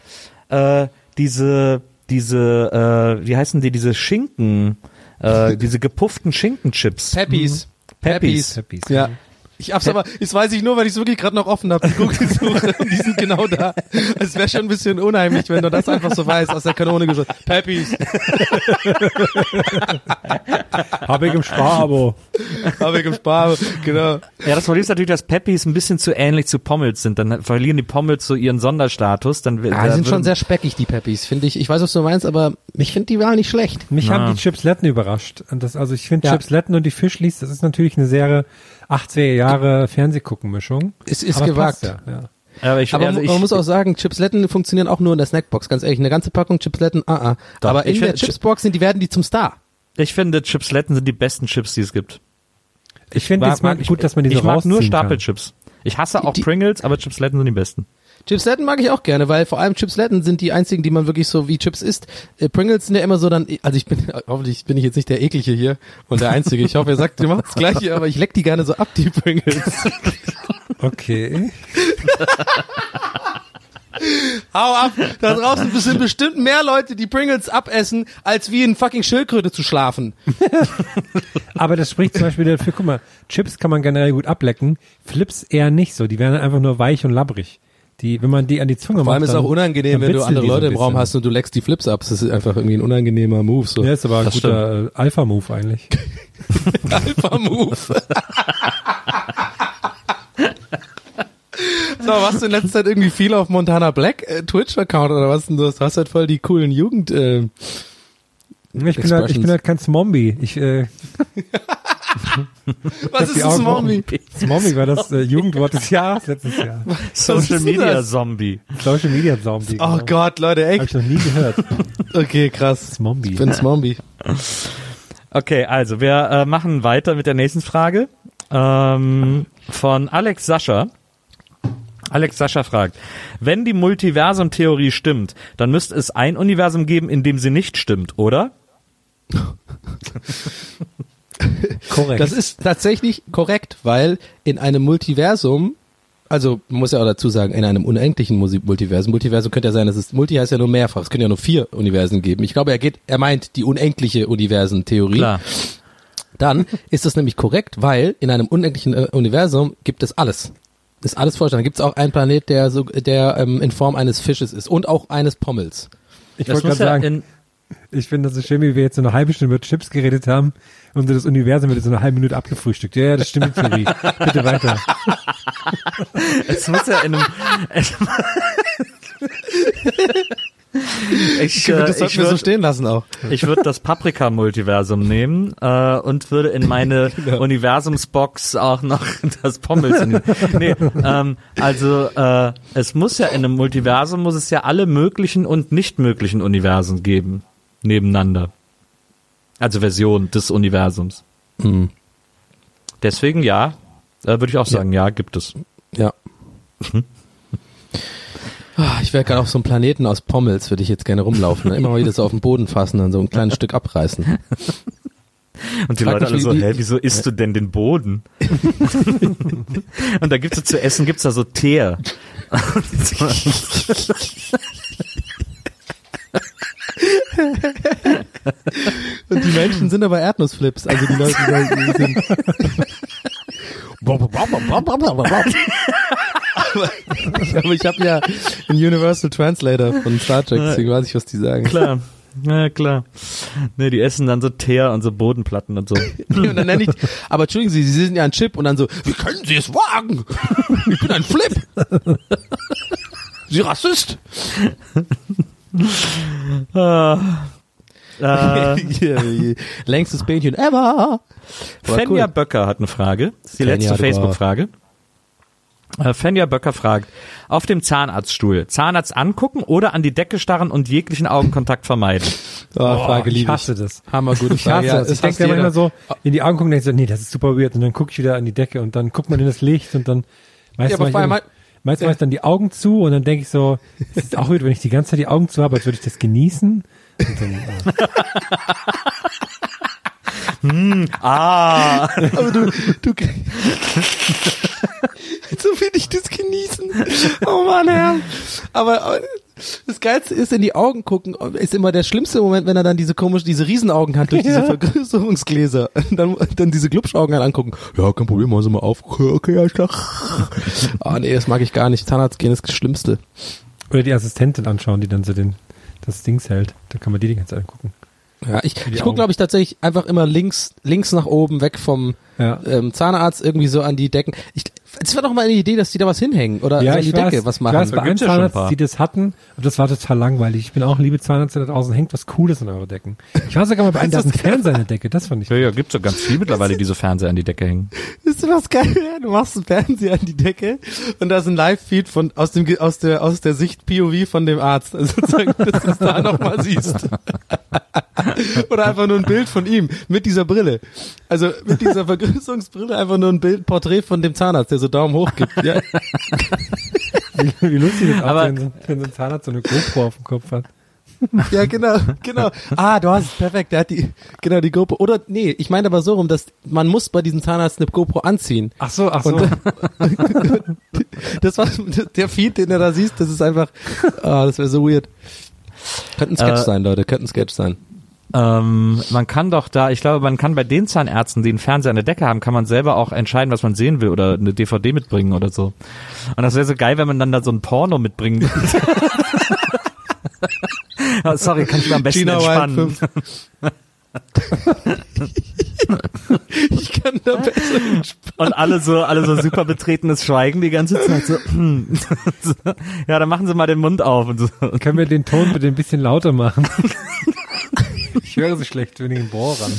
äh, diese, diese, äh, wie heißen die, diese Schinken, äh, diese gepufften Schinkenchips. Peppies. Peppies. Peppies. Ja. Ich hab's aber, das weiß ich nur, weil ich es wirklich gerade noch offen habe, die Google-Suche, und die sind genau da. Es wäre schon ein bisschen unheimlich, wenn du das einfach so weißt, aus der Kanone geschossen. Peppies. Habe ich im Sparabo. Habe ich im Spar, genau. Ja, das Problem ist natürlich, dass Peppies ein bisschen zu ähnlich zu Pommels sind. Dann verlieren die Pommels so ihren Sonderstatus. Dann, Ah, die sind schon sehr speckig, die Peppies, finde ich. Ich weiß, was du meinst, aber ich finde die Wahl nicht schlecht. Mich Na. haben die Chipsletten überrascht. Und das, also ich finde Ja. Chipsletten und die Fischlis, das ist natürlich eine sehr 80er Jahre Fernsehguckenmischung. Es ist Aber gewagt. passt Ja, ja. Aber, ich, Aber also ich, man muss auch sagen, Chipsletten funktionieren auch nur in der Snackbox, ganz ehrlich. Eine ganze Packung Chipsletten, ah, ah. Doch, Aber in ich der find- Chipsbox sind die, werden die zum Star. ich finde, Chipsletten sind die besten Chips, die es gibt. Ich finde es ich, gut, dass man die ich so mag nur. Stapelchips. Ich hasse auch Die- Pringles, aber Chipsletten sind die besten. Chipsletten mag ich auch gerne, weil vor allem Chipsletten sind die einzigen, die man wirklich so wie Chips isst. Äh, Pringles sind ja immer so dann, also ich bin, hoffentlich bin ich jetzt nicht der Eklige hier und der Einzige. Ich hoffe, ihr sagt, ihr macht das Gleiche, aber ich leck die gerne so ab, die Pringles. Okay. Hau ab! Da draußen sind bestimmt mehr Leute, die Pringles abessen, als wie in fucking Schildkröte zu schlafen. Aber das spricht zum Beispiel dafür, guck mal, Chips kann man generell gut ablecken, Flips eher nicht so. Die werden einfach nur weich und labbrig. Die, wenn man die an die Zunge Vor allem macht, ist es auch unangenehm, wenn du andere so Leute ein im Raum hast und du leckst die Flips ab. Das ist einfach irgendwie ein unangenehmer Move. So. Ja, ist aber ein Das guter äh, Alpha-Move eigentlich. Alpha-Move. so, warst du in letzter Zeit irgendwie viel auf Montana Black äh, Twitch-Account oder was denn du? Du hast halt voll die coolen Jugend... Äh, Ich bin, halt, ich bin halt kein Zombie. Ich, äh, was ist ein Zombie? Zombie war das äh, Jugendwort des Jahres letztes Jahr. Social Media das? Zombie. Social Media Zombie. Oh genau. Gott, Leute, Hab ich echt? noch nie gehört. Okay, krass. Zombie. Ich bin Zombie. Okay, also wir äh, machen weiter mit der nächsten Frage ähm, von Alex Sascha. Alex Sascha fragt, wenn die Multiversum-Theorie stimmt, dann müsste es ein Universum geben, in dem sie nicht stimmt, oder? Korrekt. Das ist tatsächlich korrekt, weil in einem Multiversum, also man muss ja auch dazu sagen, in einem unendlichen Multiversum, Multiversum könnte ja sein, dass es Multi heißt ja nur mehrfach, es können ja nur vier Universen geben. Ich glaube, er geht, er meint die unendliche Universentheorie. Klar. Dann ist das nämlich korrekt, weil in einem unendlichen äh, Universum gibt es alles. Ist alles vorstellen. Da gibt es auch einen Planet, der so, der ähm, in Form eines Fisches ist und auch eines Pommels. ich wollte gerade ja sagen, in, ich finde das so schön, wie wir jetzt so eine halbe Stunde über Chips geredet haben und das Universum wird jetzt so eine halbe Minute abgefrühstückt. Ja, ja, das stimmt, die Theorie. Bitte weiter. es muss ja in einem. Es, ich äh, das sollten ich wir so würd- stehen lassen auch. Ich würde das Paprika-Multiversum nehmen äh, und würde in meine Universumsbox auch noch das Pommels. In nee, ähm, also äh, es muss ja in einem Multiversum muss es ja alle möglichen und nicht möglichen Universen geben nebeneinander. Also Version des Universums. Hm. Deswegen ja, äh, würde ich auch sagen, ja, gibt es. Ja. Ah, Ich wäre gerade auf so einem Planeten aus Pommels, würde ich jetzt gerne rumlaufen. Immer mal wieder so auf den Boden fassen und so ein kleines Stück abreißen. Und die Frag Leute alle mich, so, wie- hä, wieso isst du denn den Boden? und da gibt's so zu essen, gibt's da so Teer. Und die Menschen sind aber Erdnussflips, also die Leute die sind. aber, ich habe ja einen Universal Translator von Star Trek, deswegen weiß ich, was die sagen. klar. Ja, klar. Nee, die essen dann so Teer und so Bodenplatten und so. Und dann nenne ich, aber entschuldigen Sie, Sie sind ja ein Chip und dann so, wie können Sie es wagen? Ich bin ein Flip. Sie Rassist. Äh, Längstes Bähnchen ever. Fenja cool. Böcker hat eine Frage. Das ist die Fenja, letzte Facebook-Frage. Äh, Fenja Böcker fragt, auf dem Zahnarztstuhl, Zahnarzt angucken oder an die Decke starren und jeglichen Augenkontakt vermeiden? Oh, Frage ich hasse das. Hammer gute Ich hasse Frage. Das. Ich denke manchmal so in die Augen gucken und denke so, nee, das ist super weird. Und dann gucke ich wieder an die Decke und dann guckt man in das Licht und dann meistens Ja, aber vor allem halt- meistens mache ich dann die Augen zu und dann denke ich so, es ist auch weird, wenn ich die ganze Zeit die Augen zu habe, als würde ich das genießen. Und dann, äh, Ah, Aber du, du, so will ich das genießen. Oh Mann, Herr. Aber äh, das Geilste ist, in die Augen gucken, ist immer der schlimmste Moment, wenn er dann diese komische, diese Riesenaugen hat durch diese Vergrößerungsgläser. Und dann, dann diese Glubschaugen halt angucken. Ja, kein Problem, machen Sie mal auf. Okay, alles klar. Ah, nee, das mag ich gar nicht. Zahnarzt gehen ist das Schlimmste. oder die Assistentin anschauen, die dann so den, das Dings hält. Da kann man die die ganze Zeit angucken. Ja, ich, ich gucke, glaube ich, tatsächlich einfach immer links, links nach oben, weg vom Ja. ähm, Zahnarzt, irgendwie so an die Decken. Ich, es war doch mal eine Idee, dass die da was hinhängen oder so an die Decke was machen. Ich weiß, bei einem Gibt's ja schon ein Zahnarzt, paar. die das hatten, und das war total langweilig. Ich bin auch liebe Zahnärzte da draußen, hängt was Cooles an eure Decken. Ich war sogar mal bei einem, der hat einen Fernseher an der Decke, das fand ich ja, ja, gibt's doch ganz viel mittlerweile, die so Fernseher an die Decke hängen. Wisst ihr, was geil wäre? Du machst einen Fernseher an die Decke und da ist ein Live-Feed von, aus dem, aus der, aus der Sicht POV von dem Arzt. Also sozusagen, dass du es da nochmal siehst. Oder einfach nur ein Bild von ihm mit dieser Brille. Also mit dieser Vergrößerungsbrille einfach nur ein Bild, Porträt von dem Zahnarzt, der so Daumen hoch gibt. Ja. Wie, wie lustig das Aber- auch, wenn, so- wenn so ein Zahnarzt so eine GoPro auf dem Kopf hat. Ja, genau, genau. Ah, du hast es perfekt. Der hat die, genau, die GoPro. Oder, nee, ich meine aber so rum, dass man muss bei diesem Zahnarzt eine GoPro anziehen. Ach so, ach so. Und das war der Feed, den du da siehst, das ist einfach, ah, das wäre so weird. Könnte ein Sketch Äh, sein, Leute, könnte ein Sketch sein. Ähm, man kann doch da, ich glaube, man kann bei den Zahnärzten, die einen Fernseher an der Decke haben, kann man selber auch entscheiden, was man sehen will oder eine DVD mitbringen oder so. Und das wäre so geil, wenn man dann da so ein Porno mitbringen Ah, Sorry, kann ich mir am besten Wild entspannen. 5. ich kann da besser Und alle so, alle so super betretenes Schweigen die ganze Zeit so. so ja, dann machen Sie mal den Mund auf und so. Können wir den Ton bitte ein bisschen lauter machen? ich höre so schlecht wegen den Bohrern.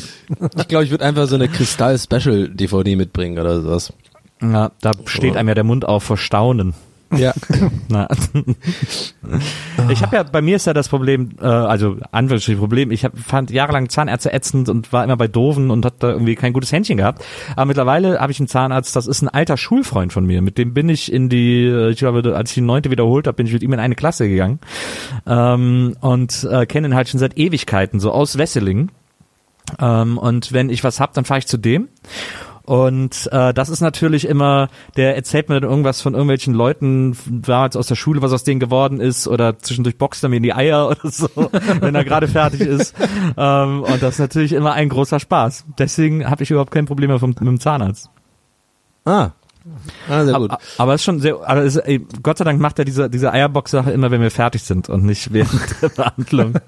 Ich glaube, ich würde einfach so eine Kristall-Special-DVD mitbringen oder sowas. Ja, da steht einem ja der Mund auf vor Staunen. Ja. Na. Ich habe ja, bei mir ist ja das Problem, äh, also Anführungsstrichen Problem, ich hab, fand jahrelang Zahnärzte ätzend und war immer bei Doofen und hatte irgendwie kein gutes Händchen gehabt. Aber mittlerweile habe ich einen Zahnarzt, das ist ein alter Schulfreund von mir, mit dem bin ich in die, äh, ich glaube, als ich die neunte wiederholt habe, bin ich mit ihm in eine Klasse gegangen ähm, und äh, kenne ihn halt schon seit Ewigkeiten, so aus Wesseling. Ähm, und wenn ich was hab, dann fahre ich zu dem. Und äh, das ist natürlich immer, der erzählt mir dann irgendwas von irgendwelchen Leuten damals aus der Schule, was aus denen geworden ist, oder zwischendurch boxt er mir in die Eier oder so, wenn er gerade fertig ist. Ähm, und das ist natürlich immer ein großer Spaß. Deswegen habe ich überhaupt kein Problem mehr vom, mit dem Zahnarzt. Ah. Ah, sehr gut. Aber, aber es ist schon sehr, aber es, ey, Gott sei Dank macht er diese, diese Eierbox-Sache immer, wenn wir fertig sind und nicht während der Behandlung.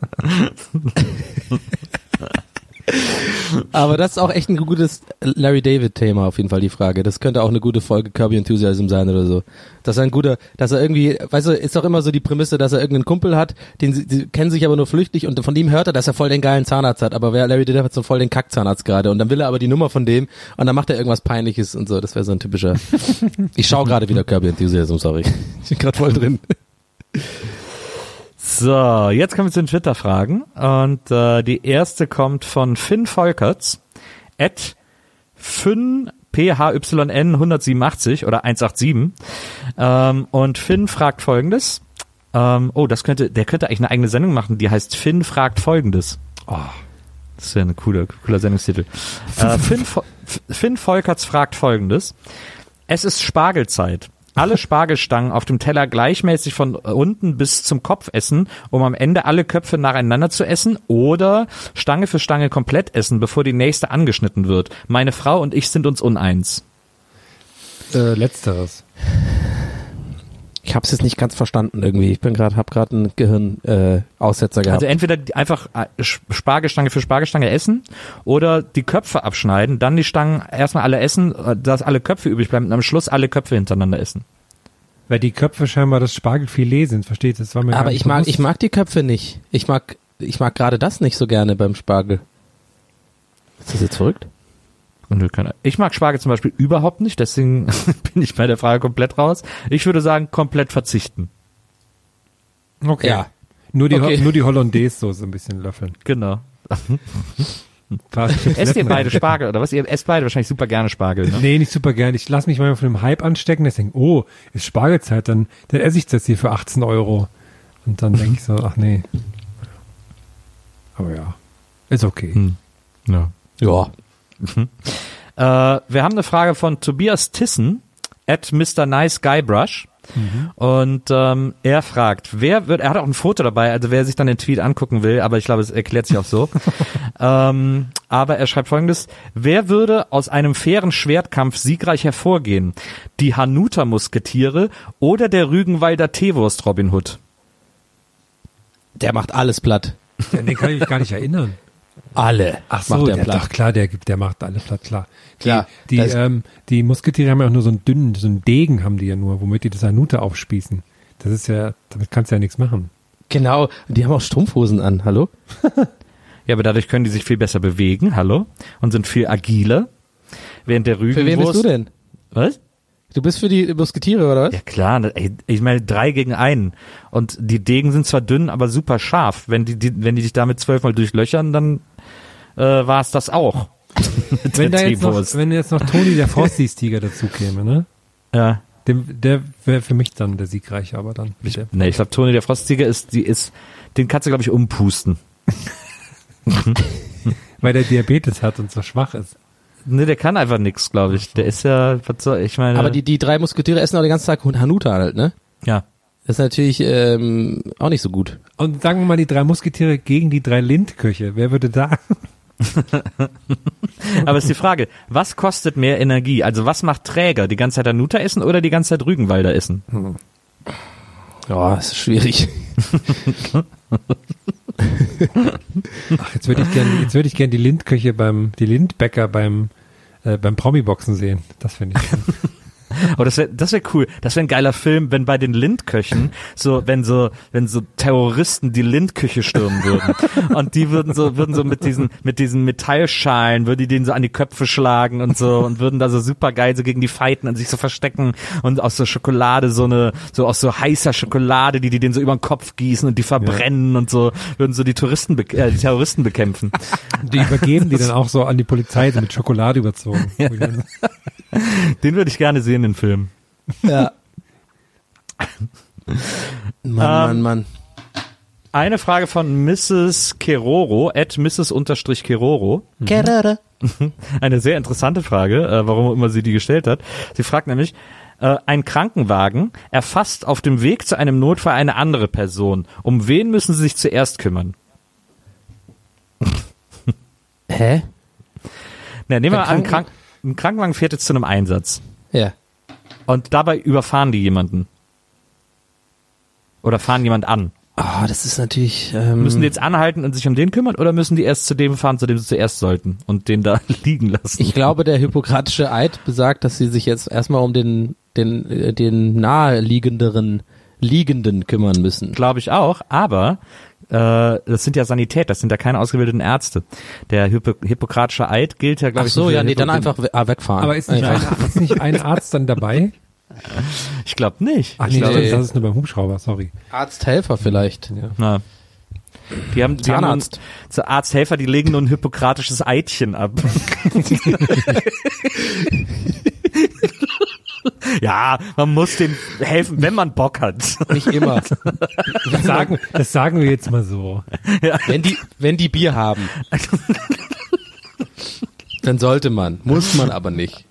Aber das ist auch echt ein gutes Larry David-Thema, auf jeden Fall die Frage. Das könnte auch eine gute Folge Kirby Enthusiasm sein oder so. Dass er ein guter, dass er irgendwie, weißt du, ist doch immer so die Prämisse, dass er irgendeinen Kumpel hat, den sie, die kennen sich aber nur flüchtig und von dem hört er, dass er voll den geilen Zahnarzt hat. Aber wer Larry David hat so voll den Kackzahnarzt gerade und dann will er aber die Nummer von dem und dann macht er irgendwas Peinliches und so. Das wäre so ein typischer. Ich schaue gerade wieder Kirby Enthusiasm, sorry. Ich bin gerade voll drin. So, jetzt kommen wir zu den Twitter-Fragen. Und äh, die erste kommt von Finn Volkerts at Finn PHYN 187 oder 187. Ähm, und Finn fragt folgendes. Ähm, oh, das könnte, der könnte eigentlich eine eigene Sendung machen, die heißt Finn fragt folgendes. Oh. Das wäre ein cooler, cooler Sendungstitel. äh, Finn, Finn Volkerts fragt folgendes. Es ist Spargelzeit. Alle Spargelstangen auf dem Teller gleichmäßig von unten bis zum Kopf essen, um am Ende alle Köpfe nacheinander zu essen oder Stange für Stange komplett essen, bevor die nächste angeschnitten wird. Meine Frau und ich sind uns uneins. Äh, letzteres. Ich habe es jetzt nicht ganz verstanden irgendwie. Ich bin gerade, habe gerade einen Gehirnaussetzer äh, Aussetzer gehabt. Also entweder einfach äh, Spargelstange für Spargelstange essen oder die Köpfe abschneiden, dann die Stangen erstmal alle essen, äh, dass alle Köpfe übrig bleiben und am Schluss alle Köpfe hintereinander essen. Weil die Köpfe scheinbar das Spargelfilet sind, versteht ihr? Das war mir Aber ich mag, ich mag die Köpfe nicht. Ich mag, ich mag gerade das nicht so gerne beim Spargel. Ist das jetzt verrückt? Und wir können- Ich mag Spargel zum Beispiel überhaupt nicht, deswegen bin ich bei der Frage komplett raus. Ich würde sagen, komplett verzichten. Okay. Ja. Nur die, Okay. nur die Hollandaise-Soße ein bisschen löffeln. Genau. Esst ihr beide Spargel oder was? Ihr esst beide wahrscheinlich super gerne Spargel, ne? Nee, nicht super gern. Ich lasse mich manchmal von dem Hype anstecken, deswegen, oh, ist Spargelzeit, dann, dann esse ich das hier für 18 Euro. Und dann denke ich so, ach nee. Aber ja, ist okay. Hm. Ja. Ja. Äh, wir haben eine Frage von Tobias Tissen at Mr. Nice Guybrush. Und ähm, er fragt, wer wird, er hat auch ein Foto dabei, also wer sich dann den Tweet angucken will, aber ich glaube, es erklärt sich auch so. ähm, aber er schreibt folgendes, wer würde aus einem fairen Schwertkampf siegreich hervorgehen? Die Hanuta-Musketiere oder der Rügenwalder Teewurst Robin Hood? Der macht alles platt. Den kann ich mich gar nicht erinnern. Alle. Ach so, macht der, der platt. doch klar, der gibt, der macht alle platt, klar. Die, Klar, die, das- ähm, die Musketiere haben ja auch nur so einen dünnen, so einen Degen haben die ja nur, womit die das Hanuta aufspießen. Das ist ja, damit kannst du ja nichts machen. Genau. Die haben auch Strumpfhosen an. Hallo? Ja, aber dadurch können die sich viel besser bewegen, hallo, und sind viel agiler. Während der Rügenwurst... Für wen bist du denn? Was? Du bist für die Musketiere, oder was? Ja klar, ne, ey, ich meine drei gegen einen. Und die Degen sind zwar dünn, aber super scharf. Wenn die, die wenn die dich damit zwölfmal durchlöchern, dann äh, war es das auch. Wenn da jetzt noch, wenn jetzt noch Toni der Frosties-Tiger dazu käme, ne? ja. Dem, der wäre für mich dann der Siegreiche, aber dann. Ich, nee, ich glaube, Toni der Frostzieger ist, die ist, den kannst du, glaube ich, umpusten. weil der Diabetes hat und so schwach ist. Ne, der kann einfach nix, glaube ich. Der ist ja, was soll, ich meine. Aber die, die drei Musketiere essen auch den ganzen Tag Hanuta halt, ne? ja. Das ist natürlich ähm, auch nicht so gut. Und sagen wir mal die drei Musketiere gegen die drei Lindköche. Wer würde da? Aber ist die Frage, was kostet mehr Energie? Also was macht träger? Die ganze Zeit Hanuta essen oder die ganze Zeit Rügenwalder essen? Ja, das ist schwierig. Ach, jetzt würde ich gern, jetzt würde ich gern die Lindköche beim, die Lindbäcker beim, äh, beim Promi-Boxen sehen. Das finde ich. Oh, das wäre das wär cool. Das wäre ein geiler Film, wenn bei den Lindköchen so, wenn so, wenn so Terroristen die Lindküche stürmen würden und die würden so, würden so mit diesen, mit diesen Metallschalen, würden die denen so an die Köpfe schlagen und so und würden da so super geil so gegen die fighten und sich so verstecken und aus so Schokolade so eine, so aus so heißer Schokolade, die die denen so über den Kopf gießen und die verbrennen und so, würden so die Touristen, äh, die Terroristen bekämpfen. Die übergeben die dann auch so an die Polizei, so mit Schokolade überzogen. Dann- Den würde ich gerne sehen, den Film. Ja. Mann, Mann, Ähm, Mann. Eine Frage von Mrs. Keroro, at Mrs. unterstrich Keroro. Kerere. Eine sehr interessante Frage, äh, warum immer sie die gestellt hat. Sie fragt nämlich, äh, ein Krankenwagen erfasst auf dem Weg zu einem Notfall eine andere Person. Um wen müssen sie sich zuerst kümmern? Hä? Na, nehmen wir an, Kranken- Krank ein Krankenwagen fährt jetzt zu einem Einsatz. Ja. Und dabei überfahren die jemanden. Oder fahren jemand an. Ah, das ist natürlich. Ähm, Müssen die jetzt anhalten und sich um den kümmern oder müssen die erst zu dem fahren, zu dem sie zuerst sollten und den da liegen lassen? ich glaube, der hippokratische Eid besagt, dass sie sich jetzt erstmal um den den äh, den naheliegenderen Liegenden kümmern müssen. Glaube ich auch, aber das sind ja Sanität, das sind ja keine ausgebildeten Ärzte. Der Hippo hippokratische Eid gilt ja, glaube Ach ich, so, nur für ja, nee, dann einfach ah, wegfahren. Aber ist nicht, Einfach. ein, ist nicht ein Arzt dann dabei? Ich glaube nicht. Ach ich nee, glaub, stimmt, das ist nur beim Hubschrauber, sorry. Arzthelfer vielleicht. na. Die haben, die Zahnarzt. haben so Arzthelfer, die legen nur ein hippokratisches Eidchen ab. ja, man muss denen helfen, wenn man Bock hat. Nicht immer. Das sagen, das sagen wir jetzt mal so. wenn die, wenn die Bier haben. Dann sollte man. Muss man aber nicht.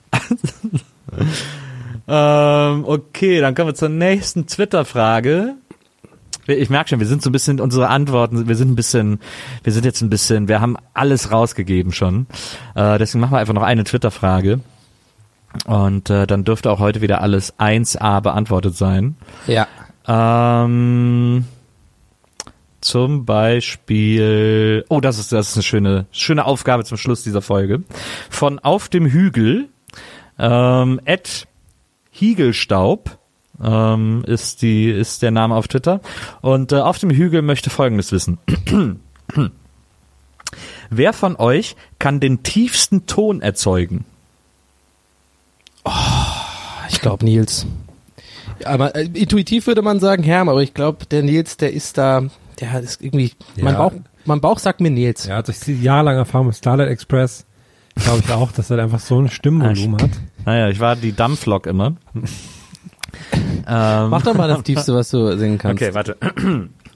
Ähm, okay, dann kommen wir zur nächsten Twitter-Frage. Ich merke schon, wir sind so ein bisschen, unsere Antworten, wir sind ein bisschen, wir sind jetzt ein bisschen, wir haben alles rausgegeben schon. Äh, deswegen machen wir einfach noch eine Twitter-Frage. Und äh, dann dürfte auch heute wieder alles 1a beantwortet sein. Ja. Ähm, zum Beispiel, oh, das ist, das ist eine schöne, schöne Aufgabe zum Schluss dieser Folge. Von Auf dem Hügel, ähm, Ed Hiegelstaub, ähm, ist die, ist der Name auf Twitter. Und äh, Auf dem Hügel möchte Folgendes wissen. Wer von euch kann den tiefsten Ton erzeugen? Ich glaube Nils. Aber äh, intuitiv würde man sagen Herm, aber ich glaube, der Nils, der ist da, der hat ist irgendwie, mein Ja. Bauch, mein Bauch sagt mir Nils. Ja, durch die jahrelange Erfahrung mit Starlight Express glaube ich auch, dass er einfach so ein Stimmvolumen hat. Naja, ich war die Dampflok immer. ähm, Mach doch mal das Tiefste, was du singen kannst. okay, warte.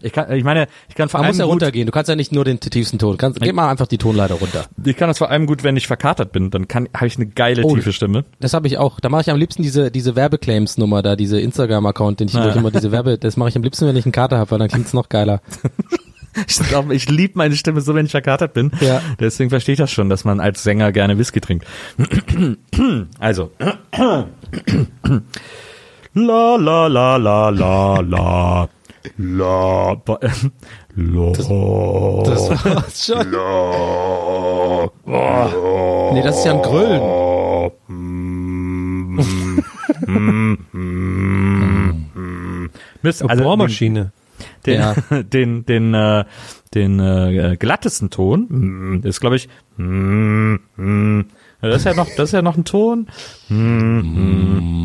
Ich kann, ich meine, ich kann vor Man allem muss ja gut, runtergehen. Du kannst ja nicht nur den tiefsten Ton. Kannst, geh mal einfach die Tonleiter runter. ich kann das vor allem gut, wenn ich verkatert bin, dann kann, habe ich eine geile Oh. tiefe Stimme. Das habe ich auch. Da mache ich am liebsten diese diese Werbeclaims-Nummer da, diese Instagram-Account, den ich, Ja. ich immer diese Werbe. Das mache ich am liebsten, wenn ich einen Kater habe, weil dann klingt's noch geiler. Ich, glaub, ich liebe meine Stimme so, wenn ich verkatert bin. Ja. Deswegen verstehe ich das schon, dass man als Sänger gerne Whisky trinkt. Also. La la la la la la. La. Bo- äh, La. Das war's schon. Nee, das ist ja ein Gröllen. Mist, Oh, also Bohrmaschine. den, Ja. den, den, äh, den äh, glattesten Ton mm, ist, glaube ich, mm, mm. das ist ja noch, das ist ja noch ein Ton. Mm, mm,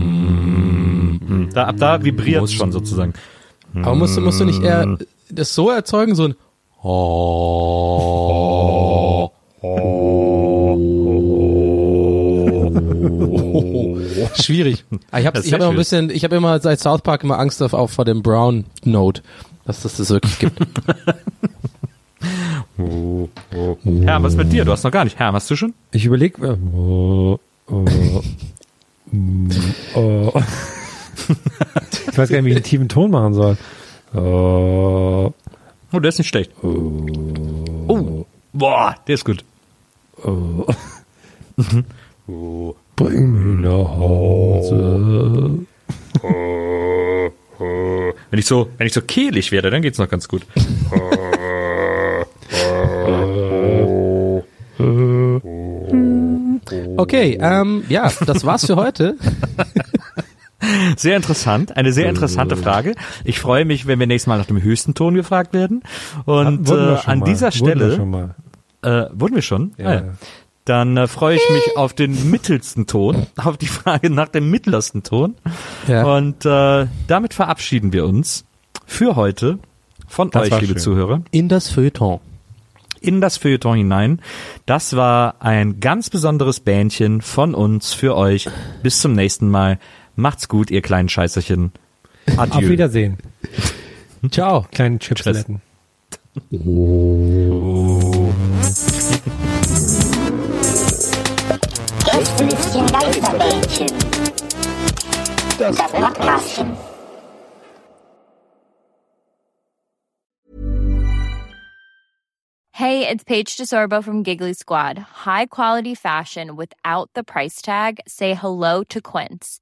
mm, mm. Da, ab da vibriert es schon sozusagen. Aber musst du, musst du nicht eher das so erzeugen, so ein Oh. Schwierig. Ah, Ich habe Das ist ich hab immer ein bisschen, ich habe immer seit South Park immer Angst auf, auch vor dem Brown Note, dass das das wirklich gibt. Herr, was ist mit dir? Du hast noch gar nicht. Herr, hast du schon? Ich überlege. Äh, oh, oh, mm, oh. Ich weiß gar nicht, wie ich einen tiefen Ton machen soll. Oh, Oh, der ist nicht schlecht. Oh. Boah, der ist gut. bring mich nach Hause. Wenn ich so, wenn ich so kehlig werde, dann geht's noch ganz gut. Okay, ähm, ja, das war's für heute. Sehr interessant, eine sehr interessante Frage. Ich freue mich, wenn wir nächstes Mal nach dem höchsten Ton gefragt werden. Und wir äh, an mal. dieser Wurden wir Stelle, schon mal. äh, wurden wir schon? Ja, Ah, ja. Dann äh, freue ich mich auf den mittelsten Ton, auf die Frage nach dem mittlersten Ton. Ja. Und äh, damit verabschieden wir uns für heute von Das euch, liebe schön. Zuhörer, In das Feuilleton. in das Feuilleton hinein. Das war ein ganz besonderes Bähnchen von uns für euch. Bis zum nächsten Mal. Macht's gut, ihr kleinen Scheißerchen. Adieu. Auf Wiedersehen. Ciao. Kleine Chipsletten. Gästelistchen Geisterbällchen. Das Podcastchen. Hey, it's Paige DeSorbo from Giggly Squad. High quality fashion without the price tag. Say hello to Quince.